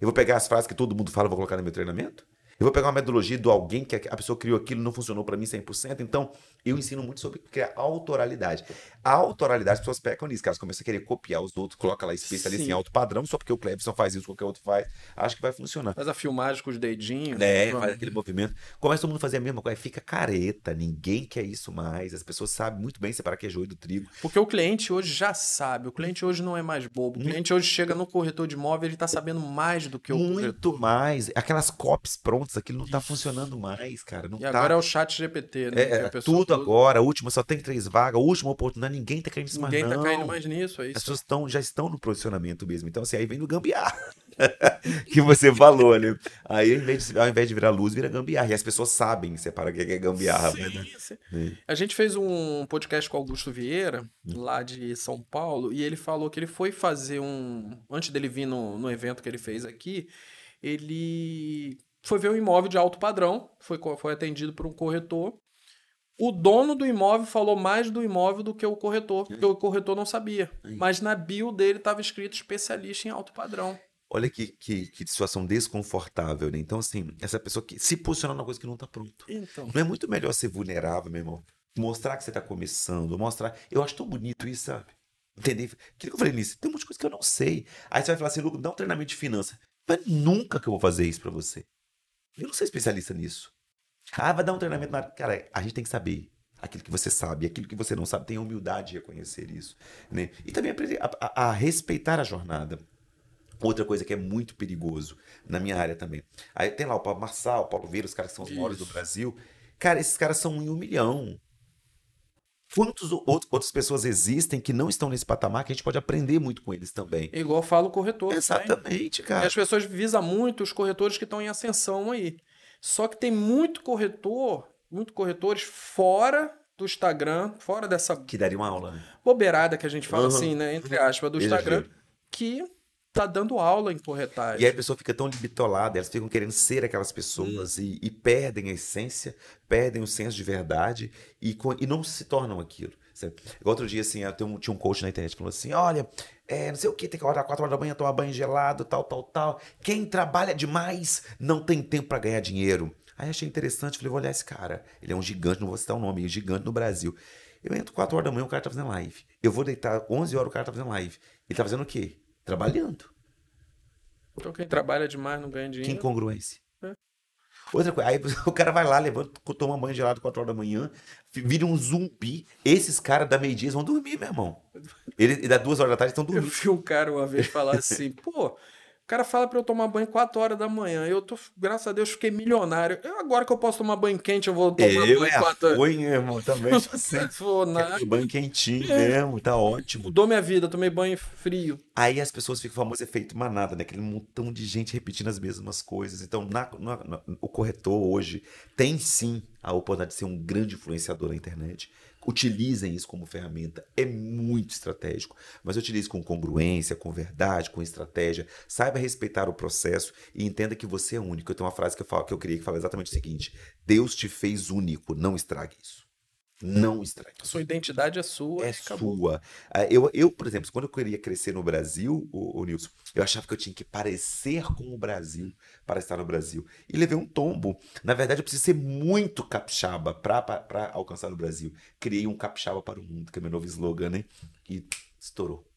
Eu vou pegar as frases que todo mundo fala e vou colocar no meu treinamento? Eu vou pegar uma metodologia do alguém que a pessoa criou aquilo não funcionou para mim 100%. Então, eu ensino muito sobre criar autoralidade. A autoralidade, as pessoas pecam nisso, elas começam a querer copiar os outros, coloca lá especialista Sim. em alto padrão, só porque o Clebson faz isso, qualquer outro faz. Acho que vai funcionar. Faz a filmagem com os dedinhos. É, faz aquele movimento. Começa todo mundo a fazer a mesma coisa, fica careta, ninguém quer isso mais. As pessoas sabem muito bem separar que é joio do trigo. Porque o cliente hoje já sabe, o cliente hoje não é mais bobo. O cliente hoje chega no corretor de imóvel, ele está sabendo mais do que o Muito corretor. mais. Aquelas copies prontas, aquilo não está funcionando mais, cara. Não e tá... agora é o chat GPT, né? É, tudo todo... agora, último, só tem três vagas, última oportunidade, ninguém tá caindo nisso ninguém mais. Ninguém tá caindo mais nisso, é isso. As pessoas tão, já estão no posicionamento mesmo. Então, assim, aí vem no gambiar. que você falou, né? Aí, ao invés, de, ao invés de virar luz, vira gambiarra. E as pessoas sabem separar o que é gambiarra. Sim, né? sim. A gente fez um podcast com o Augusto Vieira, lá de São Paulo, e ele falou que ele foi fazer um. Antes dele vir no, no evento que ele fez aqui, ele foi ver um imóvel de alto padrão, foi, foi atendido por um corretor. O dono do imóvel falou mais do imóvel do que o corretor, porque o corretor não sabia. Mas na bio dele estava escrito especialista em alto padrão. Olha que, que, que, situação desconfortável, né? Então, assim, essa pessoa que se posiciona numa coisa que não tá pronto. Então. Não é muito melhor ser vulnerável, meu irmão? Mostrar que você tá começando, mostrar. Eu acho tão bonito isso, sabe? Entendeu? Que eu falei nisso, tem um monte de coisa que eu não sei. Aí você vai falar assim, Lucas, dá um treinamento de finanças. Mas nunca que eu vou fazer isso para você. Eu não sou especialista nisso. Ah, vai dar um treinamento na Cara, a gente tem que saber aquilo que você sabe, aquilo que você não sabe, tem humildade de reconhecer isso. Né? E também aprender a, a, a respeitar a jornada. Outra coisa que é muito perigoso na minha área também. Aí tem lá o Paulo Marçal, o Paulo Vieira, os caras que são os maiores do Brasil. Cara, esses caras são um em um milhão. Quantas outras pessoas existem que não estão nesse patamar que a gente pode aprender muito com eles também? Igual fala o corretor. Exatamente, também. cara. E as pessoas visam muito os corretores que estão em ascensão aí. Só que tem muito corretor, muito corretores fora do Instagram, fora dessa. Que daria uma aula, né? Bobeirada que a gente fala uhum. assim, né? Entre aspas, do Instagram, que tá dando aula em corretagem. E aí a pessoa fica tão bitolada, elas ficam querendo ser aquelas pessoas hum. e, e, perdem a essência, perdem o senso de verdade e, e não se tornam aquilo. Sabe? Outro dia, assim, eu um, tinha um coach na internet que falou assim: olha, é, não sei o que, tem que acordar 4 horas da manhã, tomar banho gelado, tal, tal, tal. Quem trabalha demais não tem tempo para ganhar dinheiro. Aí achei interessante, falei, vou olhar esse cara. Ele é um gigante, não vou citar o nome, é um gigante no Brasil. Eu entro 4 horas da manhã, o cara tá fazendo live. Eu vou deitar 11 horas, o cara tá fazendo live. Ele tá fazendo o quê? Trabalhando. Então quem trabalha demais não ganha dinheiro. Que incongruência. É. Outra coisa, aí o cara vai lá, levanta, toma banho gelado 4 horas da manhã, vira um zumbi. Esses caras da meio-dia vão dormir, meu irmão. Ele, dá duas horas da tarde estão dormindo. Eu vi um cara uma vez falar assim, pô, o cara fala para eu tomar banho 4 horas da manhã. Eu tô, graças a Deus, fiquei milionário. Eu, agora que eu posso tomar banho quente, eu vou tomar eu banho é 4 horas. Oi, irmão, também. Assim. Banho quentinho é. mesmo, tá ótimo. Mudou minha vida, tomei banho frio. Aí as pessoas ficam famoso efeito manada, né? Aquele montão de gente repetindo as mesmas coisas. Então, na, na, na, o corretor hoje tem sim a oportunidade de ser um grande influenciador na internet utilizem isso como ferramenta. É muito estratégico, mas utilize com congruência, com verdade, com estratégia. Saiba respeitar o processo e entenda que você é único. Eu tenho uma frase que eu, falo, que eu queria que fala exatamente o seguinte: Deus te fez único, não estrague isso. Não estrague. Sua identidade é sua. É sua. Ah, eu, eu, por exemplo, quando eu queria crescer no Brasil, o, o Nilson, eu achava que eu tinha que parecer com o Brasil para estar no Brasil. E levei um tombo. Na verdade, eu preciso ser muito capixaba para alcançar no Brasil. Criei um capixaba para o mundo, que é meu novo slogan, né? E estourou.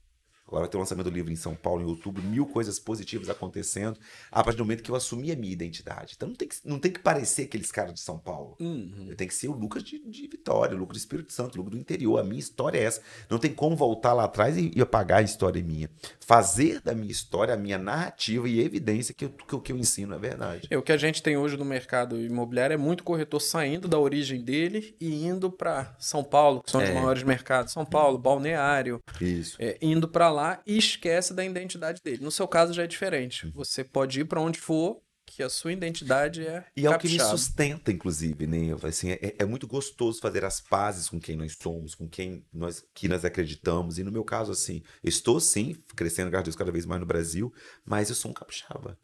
Agora vai ter o lançamento do livro em São Paulo em outubro, mil coisas positivas acontecendo a partir do momento que eu assumi a minha identidade. Então não tem que, não tem que parecer aqueles caras de São Paulo. Uhum. Eu tenho que ser o Lucas de, de Vitória, o Lucas do Espírito Santo, o Lucas do interior. A minha história é essa. Não tem como voltar lá atrás e, e apagar a história minha. Fazer da minha história a minha narrativa e evidência que, que o que eu ensino é verdade. É, o que a gente tem hoje no mercado imobiliário é muito corretor saindo da origem dele e indo para São Paulo, que são é. os maiores mercados. São Paulo, Balneário. Isso. É, indo para lá e esquece da identidade dele. No seu caso já é diferente. Uhum. Você pode ir para onde for, que a sua identidade é. E é o que me sustenta, inclusive, né? Assim, é, é, muito gostoso fazer as pazes com quem nós somos, com quem nós, que nós acreditamos. E no meu caso, assim, estou sim crescendo, graças a Deus, cada vez mais no Brasil, mas eu sou um capixaba.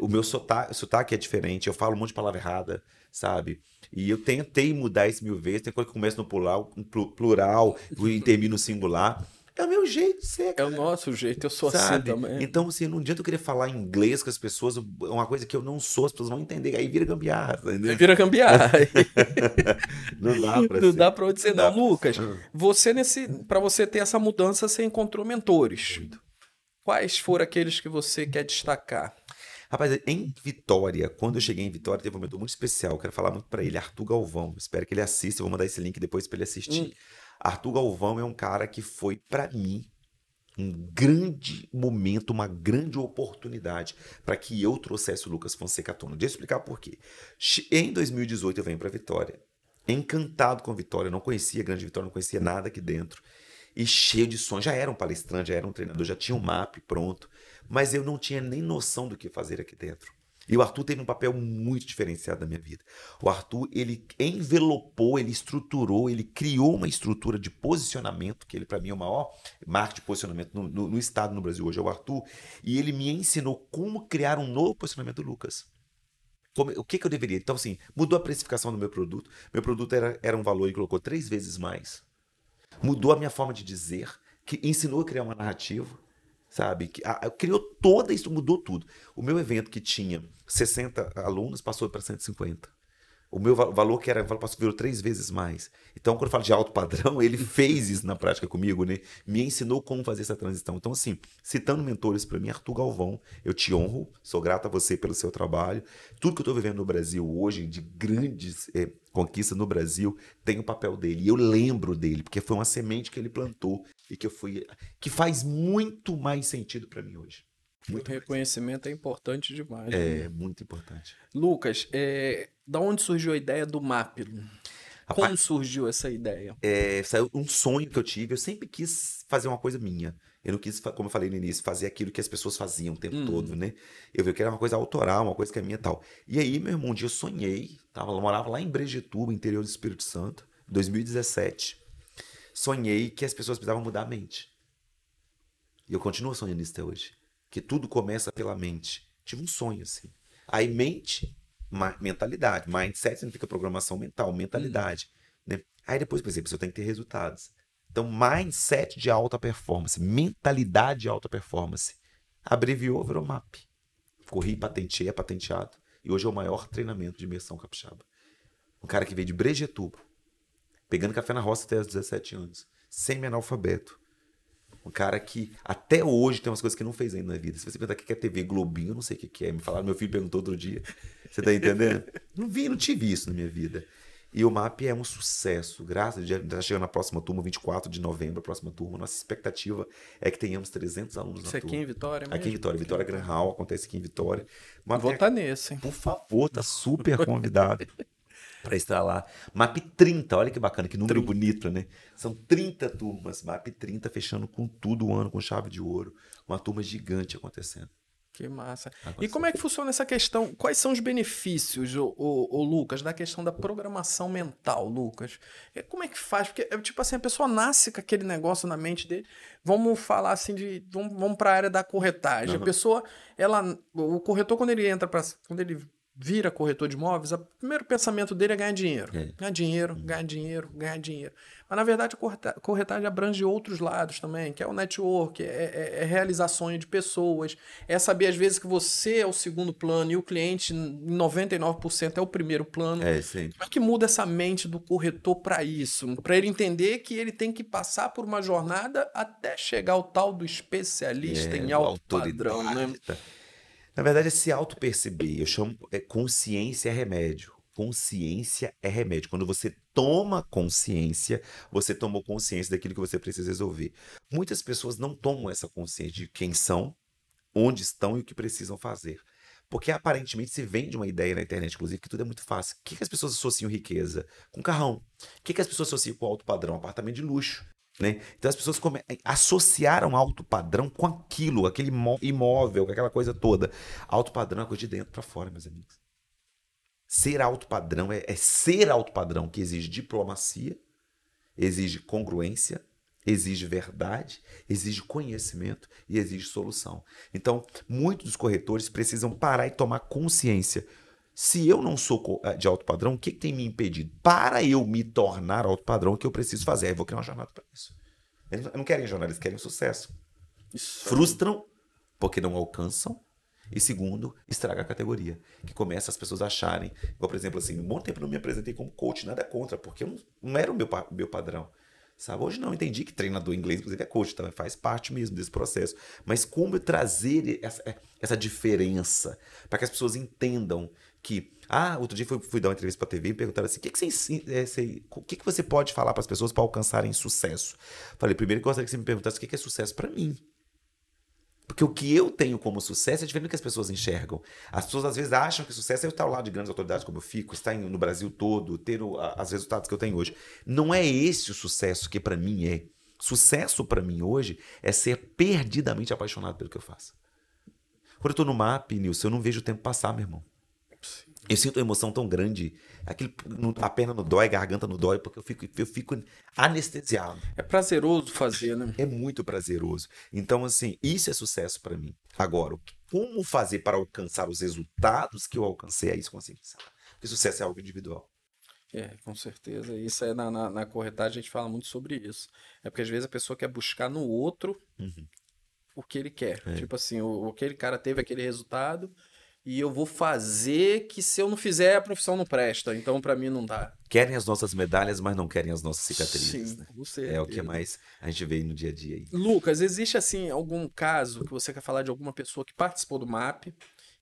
O meu sotaque, sotaque é diferente, eu falo um monte de palavra errada, sabe? E eu tentei mudar isso mil vezes, tem coisa que começa no plural, plural e termina no singular. É o meu jeito de ser. Cara. É o nosso jeito, eu sou assim Sabe? assim também. Então, assim, não adianta eu querer falar inglês com as pessoas, é uma coisa que eu não sou, as pessoas vão entender. Aí vira gambiarra, entendeu? Aí vira gambiarra. não dá pra Não ser. dá pra você não. não. Lucas, você nesse. para você ter essa mudança, você encontrou mentores. Muito. Quais foram aqueles que você quer destacar? Rapaz, em Vitória, quando eu cheguei em Vitória, teve um momento muito especial. Eu quero falar muito para ele, Arthur Galvão. Espero que ele assista. Eu vou mandar esse link depois para ele assistir. Hum. Arthur Galvão é um cara que foi, para mim, um grande momento, uma grande oportunidade para que eu trouxesse o Lucas Fonseca à tona. Deixa eu explicar por quê. Em 2018 eu venho para Vitória, encantado com Vitória, não conhecia a Grande Vitória, não conhecia nada aqui dentro. e cheio de sonhos. Já era um palestrante, já era um treinador, já tinha um map pronto, mas eu não tinha nem noção do que fazer aqui dentro. E o Arthur teve um papel muito diferenciado na minha vida. O Arthur, ele envelopou, ele estruturou, ele criou uma estrutura de posicionamento, que ele, para mim, é o maior marca de posicionamento no, no, no, Estado no Brasil hoje, é o Arthur. E ele me ensinou como criar um novo posicionamento do Lucas. Como, o que, que eu deveria? Então, assim, mudou a precificação do meu produto. Meu produto era, era um valor e colocou três vezes mais. Mudou a minha forma de dizer, que ensinou a criar uma narrativa sabe? Que, a, criou toda isso, mudou tudo. O meu evento que tinha 60 alunos passou para 150. O meu valor que era, passou, virou três vezes mais. Então, quando eu falo de alto padrão, ele fez isso na prática comigo, né? Me ensinou como fazer essa transição. Então, assim, citando mentores para mim, Arthur Galvão, eu te honro, sou grato a você pelo seu trabalho. Tudo que eu estou vivendo no Brasil hoje, de grandes é, conquistas no Brasil, tem o papel dele. E eu lembro dele, porque foi uma semente que ele plantou e que eu fui. que faz muito mais sentido para mim hoje. Muito reconhecimento é importante demais. É, né? muito importante. Lucas, é, da onde surgiu a ideia do MAP? Como Rapaz, surgiu essa ideia? É, saiu um sonho que eu tive. Eu sempre quis fazer uma coisa minha. Eu não quis, como eu falei no início, fazer aquilo que as pessoas faziam o tempo hum. todo, né? Eu vi que era uma coisa autoral, uma coisa que é minha e tal. E aí, meu irmão, um dia eu sonhei, tava, eu morava lá em Brejetuba, interior do Espírito Santo, 2017. Sonhei que as pessoas precisavam mudar a mente. E eu continuo sonhando isso até hoje que tudo começa pela mente. Tive um sonho assim. Aí mente, mentalidade. Mindset significa programação mental, mentalidade. Hum. Né? Aí depois pensei, eu tenho que ter resultados. Então, mindset de alta performance, mentalidade de alta performance. Abreviou, virou MAP. Corri, patenteei, é patenteado. E hoje é o maior treinamento de imersão capixaba. Um cara que veio de Brejetuba, pegando café na roça até os 17 anos, semi-analfabeto, um cara que até hoje tem umas coisas que não fez ainda na vida. Se você perguntar o que é TV Globinho, eu não sei o que é. Me falaram, meu filho perguntou outro dia. Você tá entendendo? não vi, não tive isso na minha vida. E o MAP é um sucesso. Graças a Deus, está chegando na próxima turma, 24 de novembro, a próxima turma. Nossa expectativa é que tenhamos 300 alunos Isso na é turma. aqui em Vitória mesmo? Aqui em Vitória. Vitória Gran Hall, acontece aqui em Vitória. Vou estar tá nesse. Por favor, tá super convidado para lá. MAP 30, olha que bacana, que número 30. bonito, né? São 30 turmas, MAP 30 fechando com tudo o ano, com chave de ouro. Uma turma gigante acontecendo. Que massa. E como é que funciona essa questão? Quais são os benefícios, o, Lucas, da questão da programação mental, Lucas? Como é que faz? Porque, é, tipo assim, a pessoa nasce com aquele negócio na mente dele. Vamos falar assim de. Vamos, vamos para a área da corretagem. Uhum. A pessoa, ela. O corretor, quando ele entra para. Quando ele vira corretor de imóveis, o primeiro pensamento dele é ganhar dinheiro. É. Ganhar dinheiro, ganhar dinheiro, ganhar dinheiro. Mas, na verdade, a corretagem abrange outros lados também, que é o network, é, é, é, realizar sonho de pessoas, é saber, às vezes, que você é o segundo plano e o cliente, em 99%, é o primeiro plano. É, sim. Como é que muda essa mente do corretor para isso? Para ele entender que ele tem que passar por uma jornada até chegar ao tal do especialista é, em alto padrão, né? Na verdade, é se auto-perceber. Eu chamo é, consciência é remédio. Consciência é remédio. Quando você toma consciência, você tomou consciência daquilo que você precisa resolver. Muitas pessoas não tomam essa consciência de quem são, onde estão e o que precisam fazer. Porque aparentemente se vende uma ideia na internet, inclusive, que tudo é muito fácil. O que, que as pessoas associam riqueza? Com carrão. O que, que as pessoas associam com alto padrão? Apartamento de luxo. Né? Então as pessoas come... associaram alto padrão com aquilo, aquele imóvel, com aquela coisa toda. Alto padrão é coisa de dentro para fora, meus amigos. Ser alto padrão é, é ser alto padrão que exige diplomacia, exige congruência, exige verdade, exige conhecimento e exige solução. Então, muitos dos corretores precisam parar e tomar consciência. Se eu não sou eh, de alto padrão, o que, que tem me impedido? Para eu me tornar alto padrão, o que eu preciso fazer? Aí eu vou criar uma jornada para isso. Eles não querem jornada, eles querem sucesso. Isso. Frustram porque não alcançam. E segundo, estraga a categoria. Que começa as pessoas acharem. Igual, por exemplo, assim, um bom tempo eu não me apresentei como coach, nada contra, porque eu não, não era o meu, meu padrão. Sabe? Hoje não, entendi que treinador inglês, inclusive, é coach, também faz parte mesmo desse processo. Mas como trazer essa, essa diferença para que as pessoas entendam que. Ah, outro dia fui, fui dar uma entrevista para a TV e perguntaram assim: o que, que, você, é, você, que, que você pode falar para as pessoas para alcançarem sucesso? Falei, primeiro que eu gostaria que você me perguntasse o que, que é sucesso para mim. Porque o que eu tenho como sucesso é diferente do que as pessoas enxergam. As pessoas às vezes acham que sucesso é eu estar ao lado de grandes autoridades como eu fico, estar no Brasil todo, ter os resultados que eu tenho hoje. Não é esse o sucesso que para mim é. Sucesso para mim hoje é ser perdidamente apaixonado pelo que eu faço. Quando eu tô no MAP, Nilson, eu não vejo o tempo passar, meu irmão. Eu sinto uma emoção tão grande. Aquele, a perna não dói, a garganta não dói, porque eu fico, eu fico anestesiado. É prazeroso fazer, né? É muito prazeroso. Então, assim, isso é sucesso para mim. Agora, como fazer para alcançar os resultados que eu alcancei, é isso que eu consigo Porque sucesso é algo individual. É, com certeza. Isso é na, na, na, corretagem a gente fala muito sobre isso. É porque às vezes a pessoa quer buscar no outro uhum. o que ele quer. É. Tipo assim, o, aquele cara teve aquele resultado, e eu vou fazer que se eu não fizer a profissão não presta. Então para mim não dá. Querem as nossas medalhas, mas não querem as nossas cicatrizes. Sim, né? você. É o que mais a gente vê no dia a dia aí. Lucas, existe assim algum caso que você quer falar de alguma pessoa que participou do MAP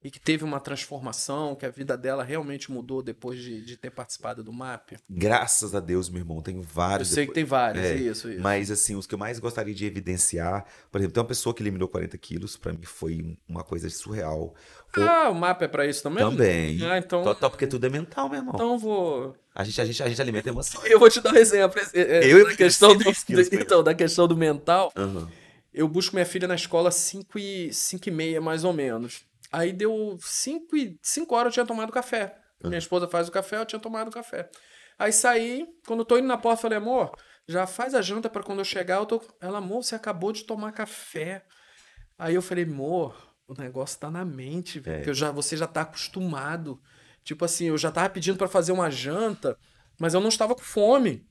e que teve uma transformação, que a vida dela realmente mudou depois de, de ter participado do MAP? Graças a Deus, meu irmão, tenho vários. Eu sei depois... que tem vários, é, isso, isso. Mas, assim, os que eu mais gostaria de evidenciar, por exemplo, tem uma pessoa que eliminou 40 quilos, para mim foi uma coisa surreal. Ah, o MAP é para isso também? Também. Ah, então... Total, porque tudo é mental, meu irmão. Então vou... A gente, a gente, a gente alimenta emoção. Eu vou te dar um exemplo. É, é, eu da questão do, então, da questão do mental, uhum. eu busco minha filha na escola 5 e, 5 e meia, mais ou menos. Aí deu 5 e cinco horas eu tinha tomado café. Uhum. Minha esposa faz o café, eu tinha tomado café. Aí saí, quando eu tô indo na porta, falei, amor, já faz a janta para quando eu chegar, eu tô. Ela, amor, você acabou de tomar café. Aí eu falei, amor, o negócio tá na mente, velho. É. Já, você já tá acostumado. Tipo assim, eu já tava pedindo para fazer uma janta, mas eu não estava com fome.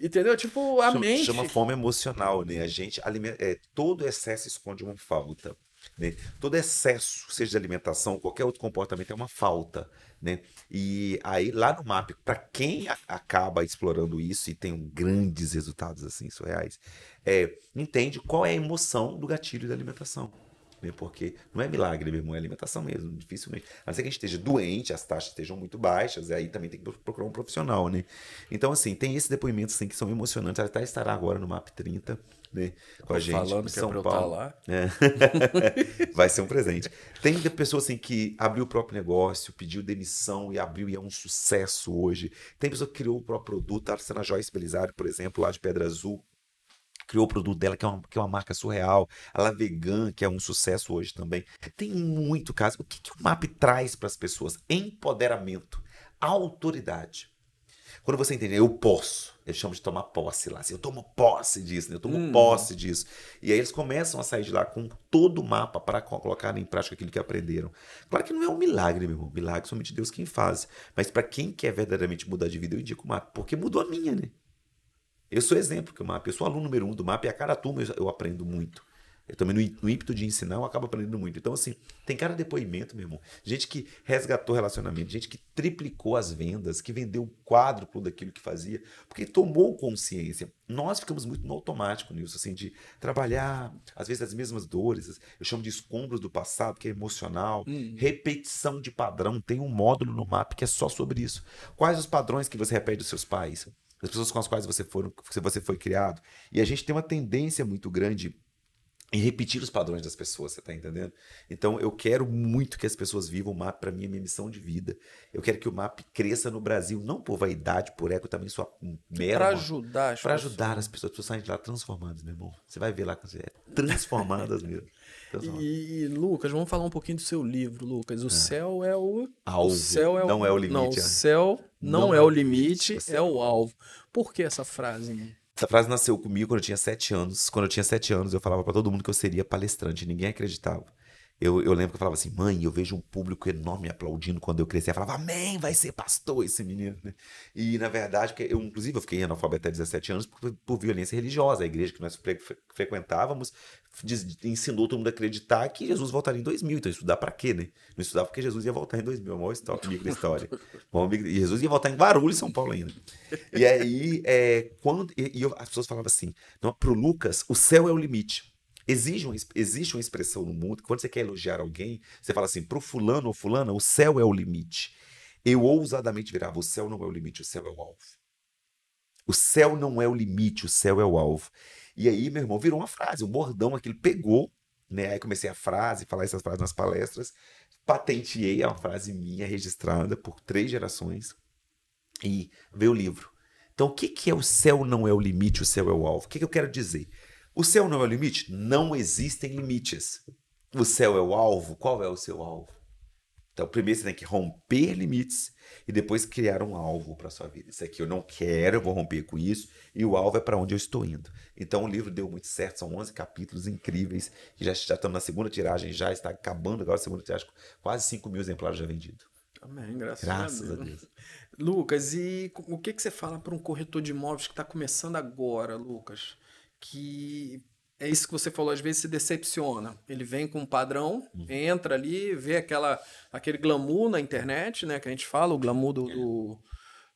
Entendeu? Tipo, a chama, mente. Chama fome emocional, né? A gente alimenta. É, todo excesso esconde uma falta. Né? Todo excesso, seja de alimentação, qualquer outro comportamento, é uma falta. Né? E aí, lá no MAP, para quem acaba explorando isso e tem grandes resultados assim surreais, é, entende qual é a emoção do gatilho da alimentação né? Porque não é milagre mesmo, é alimentação mesmo, dificilmente. A não ser que a gente esteja doente, as taxas estejam muito baixas, e aí também tem que procurar um profissional, né? Então, assim, tem esses depoimentos assim, que são emocionantes. Ela até estará agora no MAP 30, né? Com a gente. Falando São que é Paulo. lá. É. Vai ser um presente. Tem pessoa assim que abriu o próprio negócio, pediu demissão e abriu e é um sucesso hoje. Tem pessoa que criou o próprio produto, a Arsena Joyce Belisário, por exemplo, lá de Pedra Azul, criou o produto dela, que é, uma, que é uma marca surreal. A La Vegan, que é um sucesso hoje também. Tem muito caso. O que, que o MAP traz para as pessoas? Empoderamento, autoridade. Quando você entende, eu posso, eles chamam de tomar posse lá. Assim, eu tomo posse disso, né? eu tomo hum. posse disso. E aí eles começam a sair de lá com todo o mapa para colocar em prática aquilo que aprenderam. Claro que não é um milagre, meu irmão. Milagre somente Deus quem faz. Mas para quem quer verdadeiramente mudar de vida, eu indico o mapa, porque mudou a minha, né? Eu sou exemplo que o MAP, eu sou aluno número um do MAP e a cada turma eu, eu aprendo muito. Eu também, no, no ímpeto de ensinar, eu acabo aprendendo muito. Então, assim, tem cada depoimento, meu irmão. Gente que resgatou relacionamento, gente que triplicou as vendas, que vendeu o quádruplo daquilo que fazia, porque tomou consciência. Nós ficamos muito no automático nisso, assim, de trabalhar, às vezes, as mesmas dores. Eu chamo de escombros do passado, que é emocional. Hum. Repetição de padrão. Tem um módulo no MAP que é só sobre isso. Quais os padrões que você repete dos seus pais? Das pessoas com as quais você, for, você foi criado. E a gente tem uma tendência muito grande em repetir os padrões das pessoas, você tá entendendo? Então eu quero muito que as pessoas vivam o MAP, para mim é minha missão de vida. Eu quero que o MAP cresça no Brasil, não por vaidade, por eco, também sua mera. Para ajudar as Para ajudar as pessoas, as pessoas saem de lá transformadas, meu irmão. Você vai ver lá você, transformadas mesmo. E, e, Lucas, vamos falar um pouquinho do seu livro, Lucas. O é. céu é o. Alvo. O céu é o... Não é o limite. Não, o é. céu não, não é, é o limite, é o alvo. Por que essa frase? Essa frase nasceu comigo quando eu tinha sete anos. Quando eu tinha sete anos, eu falava para todo mundo que eu seria palestrante. Ninguém acreditava. Eu, eu lembro que eu falava assim, mãe, eu vejo um público enorme aplaudindo quando eu crescer. Eu falava, amém, vai ser pastor esse menino. Né? E, na verdade, eu, inclusive, eu fiquei analfabeto até 17 anos por, por violência religiosa. A igreja que nós fre frequentávamos ensinou todo mundo a acreditar que Jesus voltaria em 2000. Então, estudar para quê, né? Não estudava porque Jesus ia voltar em 2000. É o maior amigo da história. e Jesus ia voltar em Guarulhos, São Paulo ainda. E aí, é, quando e, e eu, as pessoas falavam assim, para o Lucas, o céu é o limite. Exige uma, existe uma expressão no mundo que quando você quer elogiar alguém, você fala assim, pro fulano ou fulana, o céu é o limite. Eu ousadamente virava, o céu não é o limite, o céu é o alvo. O céu não é o limite, o céu é o alvo. E aí, meu irmão, virou uma frase, um bordão, aquele pegou, né? Aí comecei a frase, falar essas frases nas palestras, patenteei a frase minha, registrada por três gerações, e veio o livro. Então, o que, que é o céu não é o limite, o céu é o alvo? O que, que eu quero dizer? O céu não é o limite? Não existem limites. O céu é o alvo? Qual é o seu alvo? Então, primeiro você tem que romper limites e depois criar um alvo para sua vida. Isso aqui eu não quero, eu vou romper com isso, e o alvo é para onde eu estou indo. Então, o livro deu muito certo, são 11 capítulos incríveis, e já, já estamos na segunda tiragem, já está acabando agora a segunda tiragem, quase 5 mil exemplares já vendidos. Amém, graças, Graças a a Deus. Deus. Lucas, e o que, que você fala para um corretor de imóveis que está começando agora, Lucas? Que é isso que você falou, às vezes se decepciona. Ele vem com um padrão, entra ali, vê aquela, aquele glamour na internet, né? Que a gente fala, o glamour do, do-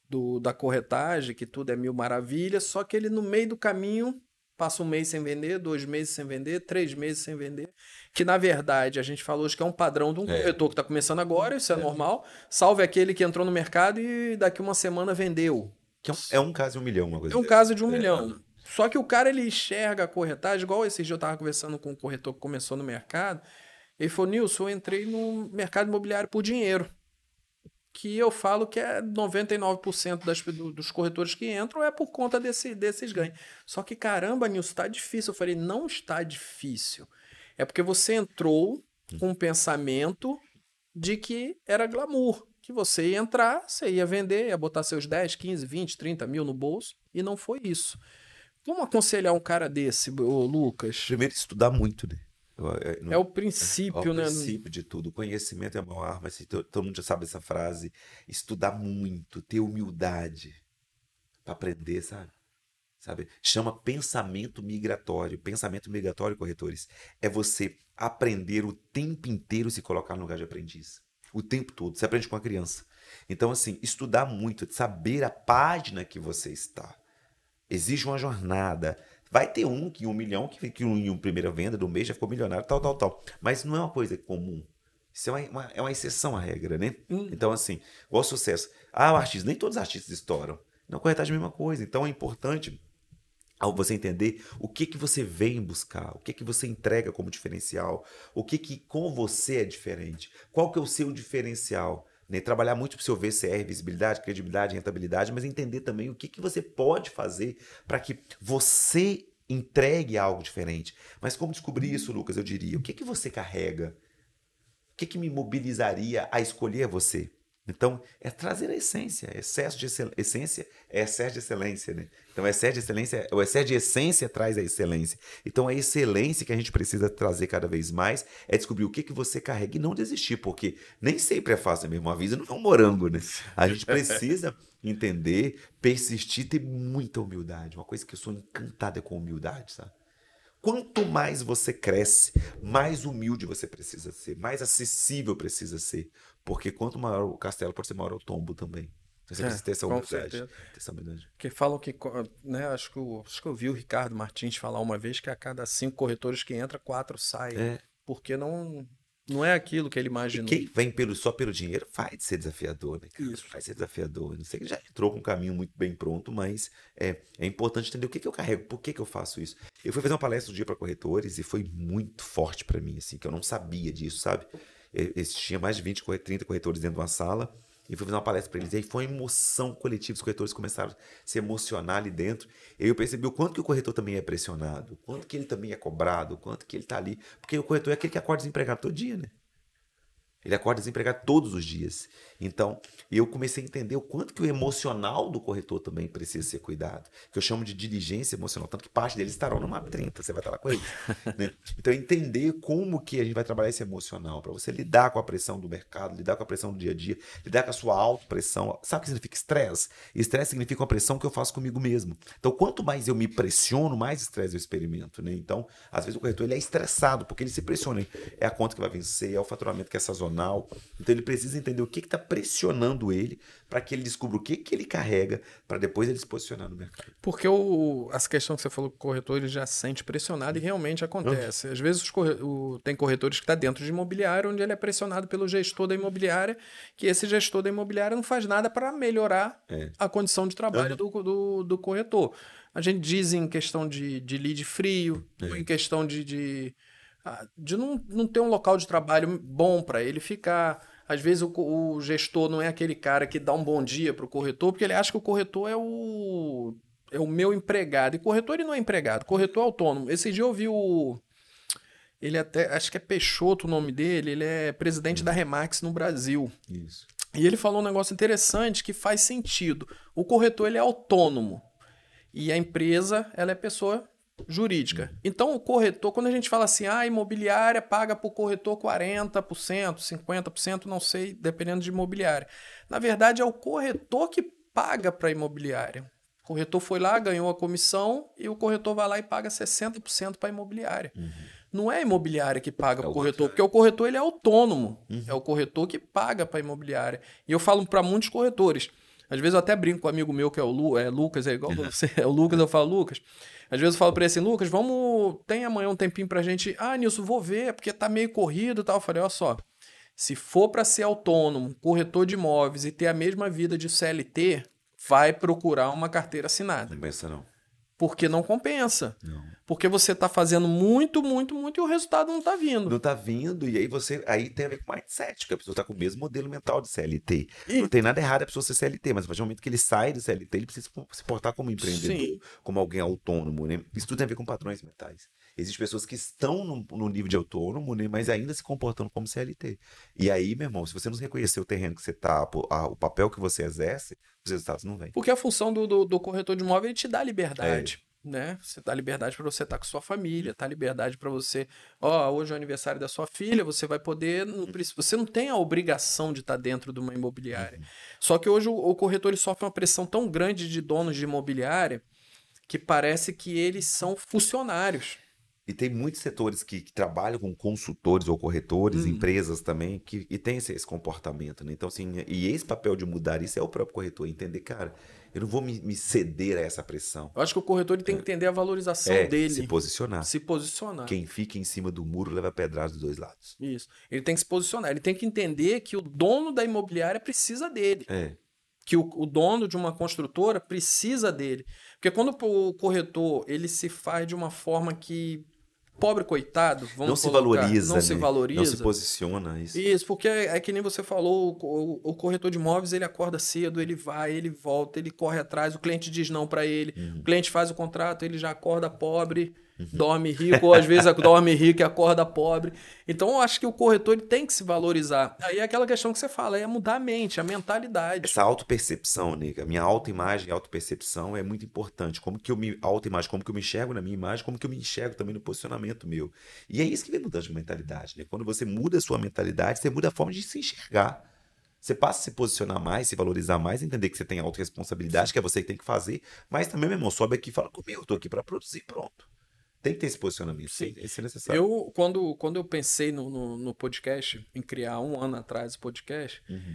do- da corretagem, que tudo é mil maravilhas, só que ele no meio do caminho passa um mês sem vender, dois meses sem vender, três meses sem vender. Que na verdade a gente falou hoje que é um padrão de um É. corretor que está começando agora, isso é, normal. Salve aquele que entrou no mercado e daqui uma semana vendeu. Que é, um, é um caso de um milhão, uma coisa É um dessa. caso de um É. milhão. Só que o cara ele enxerga a corretagem, igual esse dia eu estava conversando com um corretor que começou no mercado. Ele falou: Nilson, eu entrei no mercado imobiliário por dinheiro. Que eu falo que é 99% das, do- dos corretores que entram é por conta desse, desses ganhos. Só que caramba, Nilson, está difícil. Eu falei: não está difícil. É porque você entrou com um pensamento de que era glamour. Que você ia entrar, você ia vender, ia botar seus 10, 15, 20, 30 mil no bolso. E não foi isso. Como aconselhar um cara desse, ô Lucas? Primeiro, estudar muito, né? Eu- não- É o princípio, o né? princípio de tudo. O conhecimento é a maior arma. assim, to- todo mundo já sabe essa frase. Estudar muito, ter humildade para aprender, sabe? Sabe? Chama pensamento migratório. Pensamento migratório, corretores, é você aprender o tempo inteiro se colocar no lugar de aprendiz. O tempo todo. Você aprende com a criança. Então, assim, estudar muito, saber a página que você está. Exige uma jornada. Vai ter um que um milhão que, que em uma primeira venda do mês já ficou milionário, tal, tal, tal. Mas não é uma coisa comum. Isso é uma, uma- é uma exceção à regra, né? Hum. Então, assim, igual sucesso. Ah, o artista, nem todos os artistas estouram. Corretagem é a mesma coisa. Então é importante ao você entender o que que você vem buscar, o que que você entrega como diferencial, o que que com você é diferente, qual que é o seu diferencial, né? Trabalhar muito para o seu VCR, visibilidade, credibilidade, rentabilidade, mas entender também o que que você pode fazer para que você entregue algo diferente. Mas como descobrir isso, Lucas? Eu diria, o que que você carrega? O que que me mobilizaria a escolher você? Então, é trazer a essência. Excesso de essência é excesso de excelência, né? Então, excesso de excelência, o excesso de essência traz a excelência. Então, a excelência que a gente precisa trazer cada vez mais é descobrir o que, que você carrega e não desistir, porque nem sempre é fácil mesmo. A vida não é um morango, né? A gente precisa entender, persistir, ter muita humildade. Uma coisa que eu sou encantado é com humildade, sabe? Quanto mais você cresce, mais humilde você precisa ser, mais acessível precisa ser. Porque quanto maior o castelo, pode ser maior o tombo também. Então você É, precisa ter essa humildade. Ter essa humildade. Que falam que, né, acho que, eu, acho que eu vi o Ricardo Martins falar uma vez que a cada cinco corretores que entra, quatro saem. É. Porque não, não é aquilo que ele E imaginou. quem vem pelo, só pelo dinheiro vai ser desafiador, né? cara? Isso. Vai ser desafiador. Não sei que já entrou com um caminho muito bem pronto, mas é, é importante entender o que, que eu carrego, por que, que eu faço isso. Eu fui fazer uma palestra um dia para corretores e foi muito forte para mim, assim, que eu não sabia disso, sabe? Tinha mais de 20, corre- 30 corretores dentro de uma sala e fui fazer uma palestra para eles. E aí foi uma emoção coletiva, os corretores começaram a se emocionar ali dentro. E eu percebi o quanto que o corretor também é pressionado, o quanto que ele também é cobrado, o quanto que ele tá ali. Porque o corretor é aquele que acorda desempregado todo dia, né? Ele acorda desempregado todos os dias. Então, eu comecei a entender o quanto que o emocional do corretor também precisa ser cuidado. Que eu chamo de diligência emocional. Tanto que parte deles estarão no MAP 30, você vai estar lá com eles. né? Então, entender como que a gente vai trabalhar esse emocional, para você lidar com a pressão do mercado, lidar com a pressão do dia a dia, lidar com a sua autopressão. Sabe o que significa estresse? Estresse significa uma pressão que eu faço comigo mesmo. Então, quanto mais eu me pressiono, mais estresse eu experimento. Né? Então, às vezes o corretor ele é estressado, porque ele se pressiona. É a conta que vai vencer, é o faturamento que é sazonal. Então, ele precisa entender o que está pressionando ele para que ele descubra o que, que ele carrega para depois ele se posicionar no mercado. Porque o, essa questão que você falou que o corretor ele já se sente pressionado e realmente acontece. Às vezes corre- o- tem corretores que está dentro de imobiliário onde ele é pressionado pelo gestor da imobiliária, que esse gestor da imobiliária não faz nada para melhorar É. a condição de trabalho do, do, do corretor. A gente diz em questão de, de lead frio, É. em questão de, de, de não, não ter um local de trabalho bom para ele ficar. Às vezes o, o gestor não é aquele cara que dá um bom dia pro corretor, porque ele acha que o corretor é o é o meu empregado. E corretor ele não é empregado, corretor é autônomo. Esse dia eu vi o ele até, acho que é Peixoto o nome dele, ele é presidente da Remax no Brasil. Isso. E ele falou um negócio interessante que faz sentido. O corretor ele é autônomo e a empresa ela é pessoa jurídica. Então o corretor, quando a gente fala assim, ah, a imobiliária paga para o corretor 40%, 50%, não sei, dependendo de imobiliária. Na verdade é o corretor que paga para a imobiliária. O corretor foi lá, ganhou a comissão e o corretor vai lá e paga 60% para a imobiliária. Uhum. Não é a imobiliária que paga É para o corretor, porque o corretor ele é autônomo. É o corretor que paga para a imobiliária. E eu falo para muitos corretores. Às vezes eu até brinco com um amigo meu que é o Lu, é Lucas, é igual você, é o Lucas, eu falo, Lucas. Às vezes eu falo para ele assim, Lucas, vamos, tem amanhã um tempinho pra gente. Ah, Nilson, vou ver, porque tá meio corrido e tal. Eu falei, olha só, se for para ser autônomo, corretor de imóveis e ter a mesma vida de CLT, vai procurar uma carteira assinada. Não pensa não. Porque não compensa. Não. Porque você tá fazendo muito, muito, muito e o resultado não tá vindo. Não tá vindo, e aí você. Aí tem a ver com mindset, que a pessoa tá com o mesmo modelo mental de CLT. E- Não tem nada errado a pessoa ser CLT, mas a partir do momento que ele sai do CLT, ele precisa se portar como empreendedor, Sim. como alguém autônomo, né? Isso tudo tem a ver com padrões mentais. Existem pessoas que estão no, no nível de autônomo, né? Mas ainda se comportando como CLT. E aí, meu irmão, se você não reconhecer o terreno que você tá, a- o papel que você exerce, os resultados não vêm. Porque a função do, do, do corretor de imóvel ele te dá liberdade. Né? Você dá liberdade para você estar com sua família, dá liberdade para você. Ó, hoje é o aniversário da sua filha, você vai poder. não precisa- você não tem a obrigação de estar dentro de uma imobiliária. Só que hoje o, o corretor sofre uma pressão tão grande de donos de imobiliária que parece que eles são funcionários. E tem muitos setores que, que trabalham com consultores ou corretores, Hum. empresas também, que e tem esse, esse comportamento, né? Então, assim, e esse papel de mudar isso é o próprio corretor, entender, cara, eu não vou me, me ceder a essa pressão. Eu acho que o corretor ele tem que entender a valorização É, dele, se posicionar. se posicionar. Quem fica em cima do muro leva pedradas dos dois lados. Isso. Ele tem que se posicionar. Ele tem que entender que o dono da imobiliária precisa dele. É. Que o, o dono de uma construtora precisa dele. Porque quando o corretor ele se faz de uma forma que pobre coitado, vamos não se colocar, valoriza, não se né? valoriza. Não se posiciona. Isso. Isso, porque é, é que nem você falou, o, o- o corretor de imóveis, ele acorda cedo, ele vai, ele volta, ele corre atrás, o cliente diz não para ele, Uhum. o cliente faz o contrato, ele já acorda pobre, dorme rico, ou às vezes dorme rico e acorda pobre. Então eu acho que o corretor ele tem que se valorizar. Aí é aquela questão que você fala, é mudar a mente, a mentalidade. Essa autopercepção, né? A minha autoimagem e autopercepção é muito importante. Como que eu me autoimagem, como que eu me enxergo na minha imagem, como que eu me enxergo também no posicionamento meu. E é isso que vem mudando de mentalidade, né? Quando você muda a sua mentalidade, você muda a forma de se enxergar. Você passa a se posicionar mais, se valorizar mais, entender que você tem autorresponsabilidade, que é você que tem que fazer, mas também, meu irmão, sobe aqui e fala comigo, eu tô aqui para produzir, pronto. Tem que ter esse posicionamento, Sim. esse é necessário. Eu, quando, quando eu pensei no, no, no podcast, em criar um ano atrás o podcast, Uhum.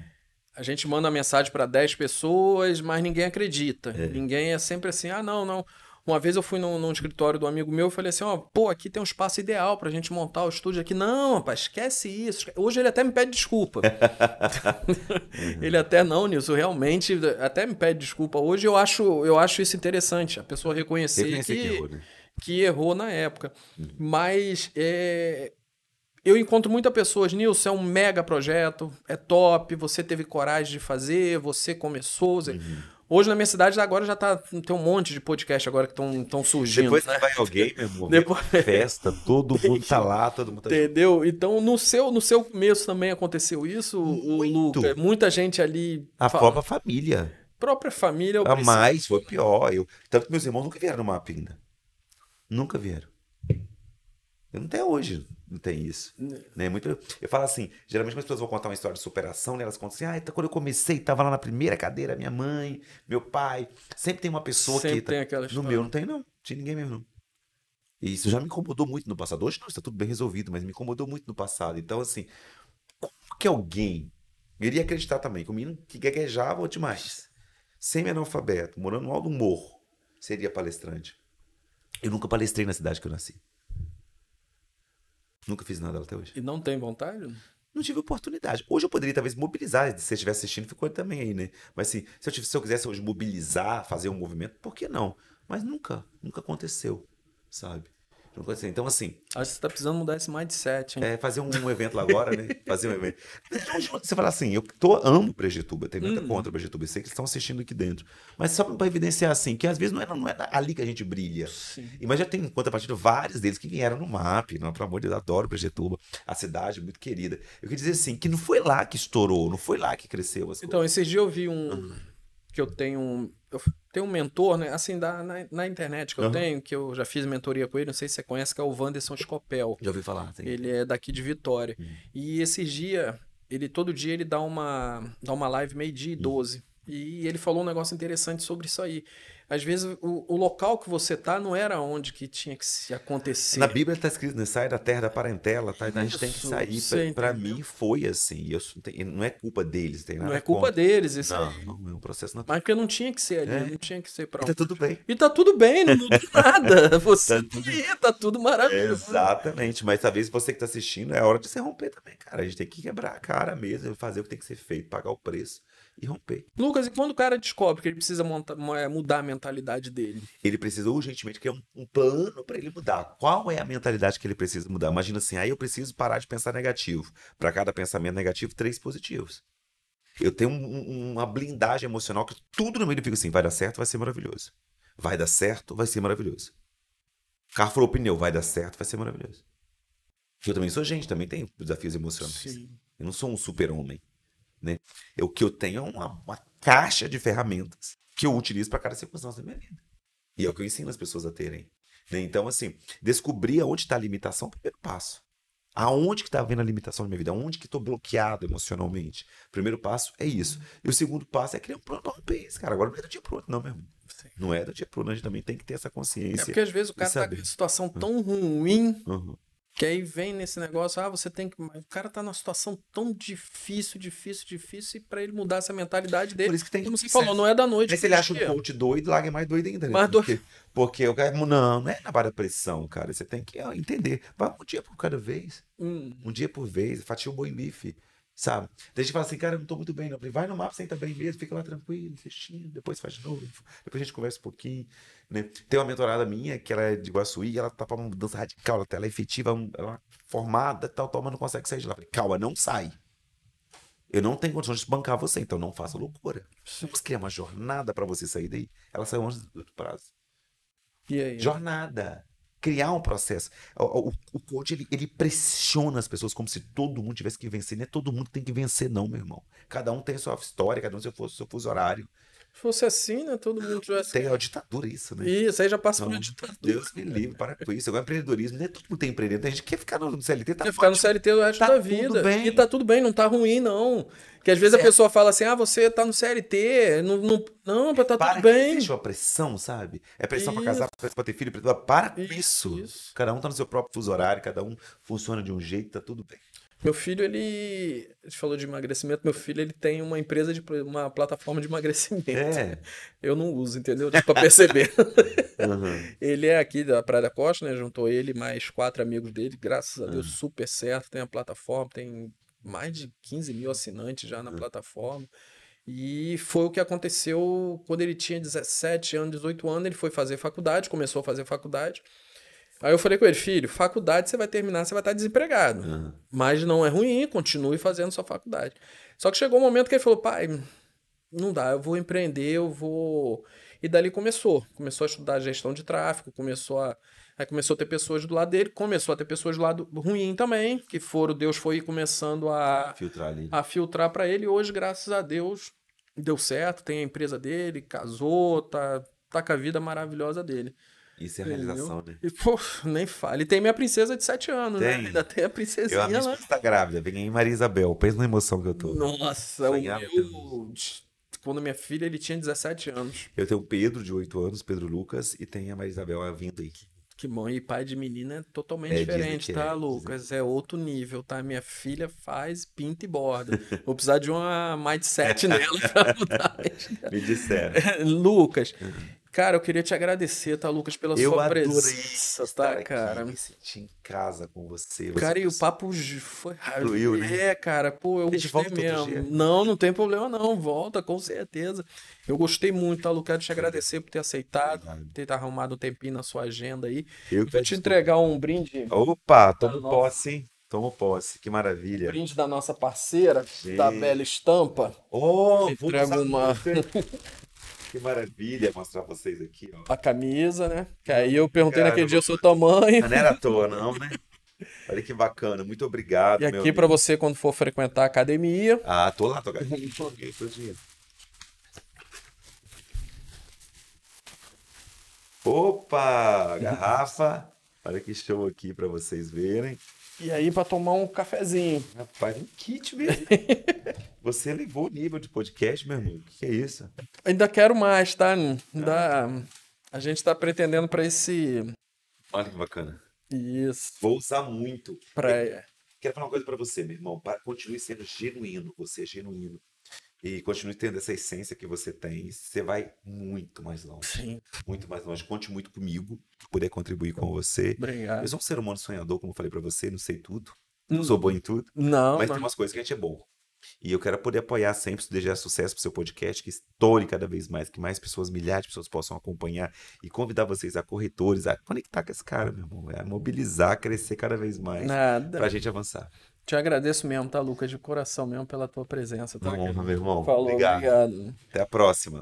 a gente manda mensagem para 10 pessoas, mas ninguém acredita. É. Ninguém é sempre assim, ah, não, não. Uma vez eu fui num, num escritório do amigo meu e falei assim, ó, pô, aqui tem um espaço ideal pra gente montar o estúdio aqui. Não, rapaz, esquece isso. Hoje ele até me pede desculpa. ele até não, Nilson, realmente até me pede desculpa. Hoje eu acho, eu acho isso interessante, a pessoa reconhecer que, errou, né? Que errou na época. Mas é, eu encontro muitas pessoas, Nilson, é um mega projeto, é top, você teve coragem de fazer, você começou. você- Hoje na minha cidade agora já tá, tem um monte de podcast agora que estão surgindo. Depois né? vai alguém, meu irmão, Depois- festa, todo mundo tá lá, todo mundo tá Entendeu? Então, no seu, no seu começo também aconteceu isso, o Muito. Luca? Muita gente ali. A fa- própria família. própria família. A mais foi pior. Eu, tanto que meus irmãos nunca vieram no mapa ainda. Nunca vieram. Eu Até hoje não tem isso. Né? Muito, eu falo assim, geralmente quando as pessoas vão contar uma história de superação, né, elas contam assim, ah, então quando eu comecei, tava lá na primeira cadeira, minha mãe, meu pai. Sempre tem uma pessoa Sempre que. tem aquela No história. meu não tem, não. Tinha ninguém mesmo, não. E isso já me incomodou muito no passado. Hoje não, está tudo bem resolvido, mas me incomodou muito no passado. Então, assim, como que alguém iria acreditar também que o menino que gaguejava demais, semi-analfabeto, morando no alto do morro, seria palestrante? Eu nunca palestrei na cidade que eu nasci. Nunca fiz nada até hoje. E não tem vontade? Não tive oportunidade. Hoje eu poderia talvez mobilizar, se você estiver assistindo, ficou também aí, né? Mas assim, se eu, tivesse, se eu quisesse hoje mobilizar, fazer um movimento, por que não? Mas nunca, nunca aconteceu, sabe? Conhecia. Então, assim, Acho que você tá precisando mudar esse mindset, hein? é, fazer um, um evento lá agora, né? Fazer um evento. Você fala assim, eu tô, amo Brejetuba, tem nada Hum. contra Brejetuba, eu sei que eles estão assistindo aqui dentro. Mas só pra evidenciar assim, que às vezes não é, não é ali que a gente brilha. Sim. E, mas já tem, em contrapartida, vários deles que vieram no MAP, não, pelo amor de Deus, adoro Brejetuba, a cidade muito querida. Eu queria dizer assim, que não foi lá que estourou, não foi lá que cresceu as Então, esses dias eu vi um. Uhum. Que eu tenho um. Eu tenho um mentor, né? Assim, da, na, na internet que eu tenho, que eu já fiz mentoria com ele, não sei se você conhece, que é o Wanderson Scopel. Já ouvi falar. Tem. Ele é daqui de Vitória. Uhum. E esses dias, ele todo dia ele dá uma, dá uma live meio-dia e 12. E ele falou um negócio interessante sobre isso aí. Às vezes o, o local que você tá não era onde que tinha que se acontecer. Na Bíblia está escrito, né? Sai da terra da parentela, tá? Então a gente tem que Isso, sair. entendeu? mim foi assim. e Eu, não não é culpa deles, tem nada não é culpa contra. deles, isso Não, aí. não, é um processo natural. Mas porque não tinha que ser ali, É. não tinha que ser pra E tá tudo bem. E tá tudo bem, não nada. Você Tá tudo- tá, tá tudo maravilhoso. Exatamente, mas talvez você que está assistindo é hora de se romper também, cara. A gente tem que quebrar a cara mesmo, fazer o que tem que ser feito, pagar o preço e romper. Lucas, e quando o cara descobre que ele precisa monta- mo- é, mudar a mentalidade dele? Ele precisa urgentemente criar um, um plano para ele mudar. Qual é a mentalidade que ele precisa mudar? Imagina assim, aí eu preciso parar de pensar negativo. Para cada pensamento negativo, três positivos. Eu tenho um- um- uma blindagem emocional que tudo no meio fica assim, vai dar certo, vai ser maravilhoso. Vai dar certo, vai ser maravilhoso. O carro falou pneu, vai dar certo, vai ser maravilhoso. Eu também sou gente, também tenho desafios emocionais. Sim. Eu não sou um super-homem. Né? O que eu tenho é uma, uma caixa de ferramentas que eu utilizo para cada circunstância da minha vida. E é o que eu ensino as pessoas a terem. né? Então, assim, descobrir aonde está a limitação é o primeiro passo. Aonde que está havendo a limitação na minha vida? Aonde que estou bloqueado emocionalmente? O primeiro passo é isso. E o segundo passo é criar um plano para romper isso, cara. Agora não é do dia pro outro, não, meu irmão. Não é do dia pro outro, a gente também tem que ter essa É consciência. porque às vezes o cara tá com uma situação tão ruim Uhum. Que aí vem nesse negócio, ah, você tem que. O cara tá numa situação tão difícil, difícil, difícil, e pra ele mudar essa mentalidade dele. Por isso que tem Como você processo. falou, não é da noite. Mas se ele acha um coach doido, larga mais doido ainda, né? Mais doido. Porque, porque o cara, não, não é na barra pressão, cara. Você tem que entender. Vai um dia por cada vez. Hum, Um dia por vez. Fatia o boi bife, sabe? Daí a gente fala assim, cara, eu não tô muito bem, não. Falei, vai no mapa, senta bem mesmo, fica lá tranquilo, assistindo, depois faz de novo. Depois a gente conversa um pouquinho, né? Tem uma mentorada minha, que ela é de Guaçuí, ela tá pra uma mudança radical, ela, ela é efetiva, ela é formada, tal, tal, mas não consegue sair de lá. Falei, calma, não sai. Eu não tenho condições de bancar você, então não faça loucura. Vamos criar uma jornada para você sair daí. Ela saiu antes do prazo. e aí? Jornada. Criar um processo. O, o, o coach, ele, ele pressiona as pessoas como se todo mundo tivesse que vencer. Não é todo mundo que tem que vencer, não, meu irmão. Cada um tem sua história, cada um tem seu, seu fuso horário. Se fosse assim, né? Todo mundo tivesse. Tem a ditadura, isso, né? Isso, aí já passa por Não, uma ditadura. Deus me livre, para com isso. Agora, empreendedorismo, nem todo mundo tem empreendedor. Tem gente que quer ficar no CLT, tá Quer ficar no. CLT o resto Tá da vida. bem. E tá tudo bem, não tá ruim, não. Que às vezes a Certo. pessoa fala assim: ah, você tá no CLT. Não, não, não tá Para tudo bem. existe uma pressão, sabe? É pressão pra Isso. casar, pressão pra ter filho, pressão... para com isso. isso. Cada um tá no seu próprio fuso horário, cada um funciona de um jeito, tá tudo bem. Meu filho, ele. A gente falou de emagrecimento. Meu filho, ele tem uma empresa de. uma plataforma de emagrecimento. É. Eu não uso, entendeu? Dá pra perceber. Uhum. ele é aqui da Praia da Costa, né? Juntou ele mais quatro amigos dele. Graças a. Deus, super certo. Tem a plataforma, tem mais de 15 mil assinantes já na Hum. plataforma. E foi o que aconteceu quando ele tinha 17 anos, 18 anos. Ele foi fazer faculdade, começou a fazer faculdade. Aí eu falei com ele, filho, faculdade você vai terminar, você vai estar desempregado. Uhum. Mas não é ruim, continue fazendo sua faculdade. Só que chegou um momento que ele falou, pai, não dá, eu vou empreender, eu vou. E dali começou. Começou a estudar gestão de tráfego, começou a. Aí começou a ter pessoas do lado dele, começou a ter pessoas do lado ruim também, que foram, Deus foi começando a, Filtrar ali. a filtrar para ele. E hoje, graças a Deus, deu certo, tem a empresa dele, casou, tá, tá com a vida maravilhosa dele. Isso é Entendeu? realização, né? E, pô, nem fale. E tem minha princesa de 7 anos, né? Tem. Ainda tem a Eu, a princesinha minha lá. esposa tá grávida, vem aí Maria Isabel. Pensa na emoção que eu tô. Nossa, o meu. Quando minha filha ele tinha 17 anos. Eu tenho o Pedro, de 8 anos, Pedro Lucas, e tem a Maria Isabel a vindo aí. Que bom, e pai de menina é totalmente É, diferente, é, tá, dizem Lucas? É outro nível, tá? Minha filha faz, pinta e borda. Vou precisar de uma mindset nela pra mudar. Me disseram. Lucas, Cara, eu queria te agradecer, tá, Lucas, pela Eu sua presença, tá, aqui, cara? me senti em casa com você. você Cara, e o papo foi Fluiu, né? É, cara, pô, eu gostei mesmo. Não, não tem problema não, volta, com certeza. Eu gostei muito, tá, Lucas? Quero te agradecer por ter aceitado, Obrigado. ter arrumado um tempinho na sua agenda aí. Eu Vou te entregar um brinde, Opa, tomo Nossa. posse, hein? Tomo posse, que maravilha. brinde da nossa parceira, da Gente. Bela Estampa. Oh, vou entrega usar uma- você. Que maravilha mostrar vocês aqui, ó. A camisa, né? Que aí eu perguntei Cara, naquele dia o seu tamanho. Não era à toa, não, né? Olha que bacana, muito obrigado, E meu aqui pra amigo. você, quando for frequentar a academia, Ah, tô lá, tô aqui. Opa, garrafa. Olha que show aqui pra vocês verem. E aí pra tomar um cafezinho. Rapaz, um kit mesmo. Você elevou o nível de podcast, meu irmão. O que é isso? Ainda quero mais, tá? Ainda... A gente tá pretendendo pra esse. Olha que bacana. Isso. Vou usar muito. Pra... Quero falar uma coisa pra você, meu irmão. Continue sendo genuíno. Você é genuíno. E continue tendo essa essência que você tem. Você vai muito mais longe. Sim, Muito mais longe. Conte muito comigo. Poder contribuir com você. obrigado. Eu sou um ser humano sonhador, como eu falei pra você. Não sei tudo. Hum. Não sou bom em tudo. Não, Mas tem umas coisas que a gente é bom. E eu quero poder apoiar sempre, se desejar sucesso pro seu podcast, que estoure cada vez mais, que mais pessoas, milhares de pessoas possam acompanhar e convidar vocês a corretores, a conectar com esse cara, meu irmão. É mobilizar, crescer cada vez mais Nada. pra gente avançar. Te agradeço mesmo, tá, Lucas? De coração mesmo pela tua presença, tá? Uma honra, meu irmão. Falou, Obrigado. obrigado. Até a próxima.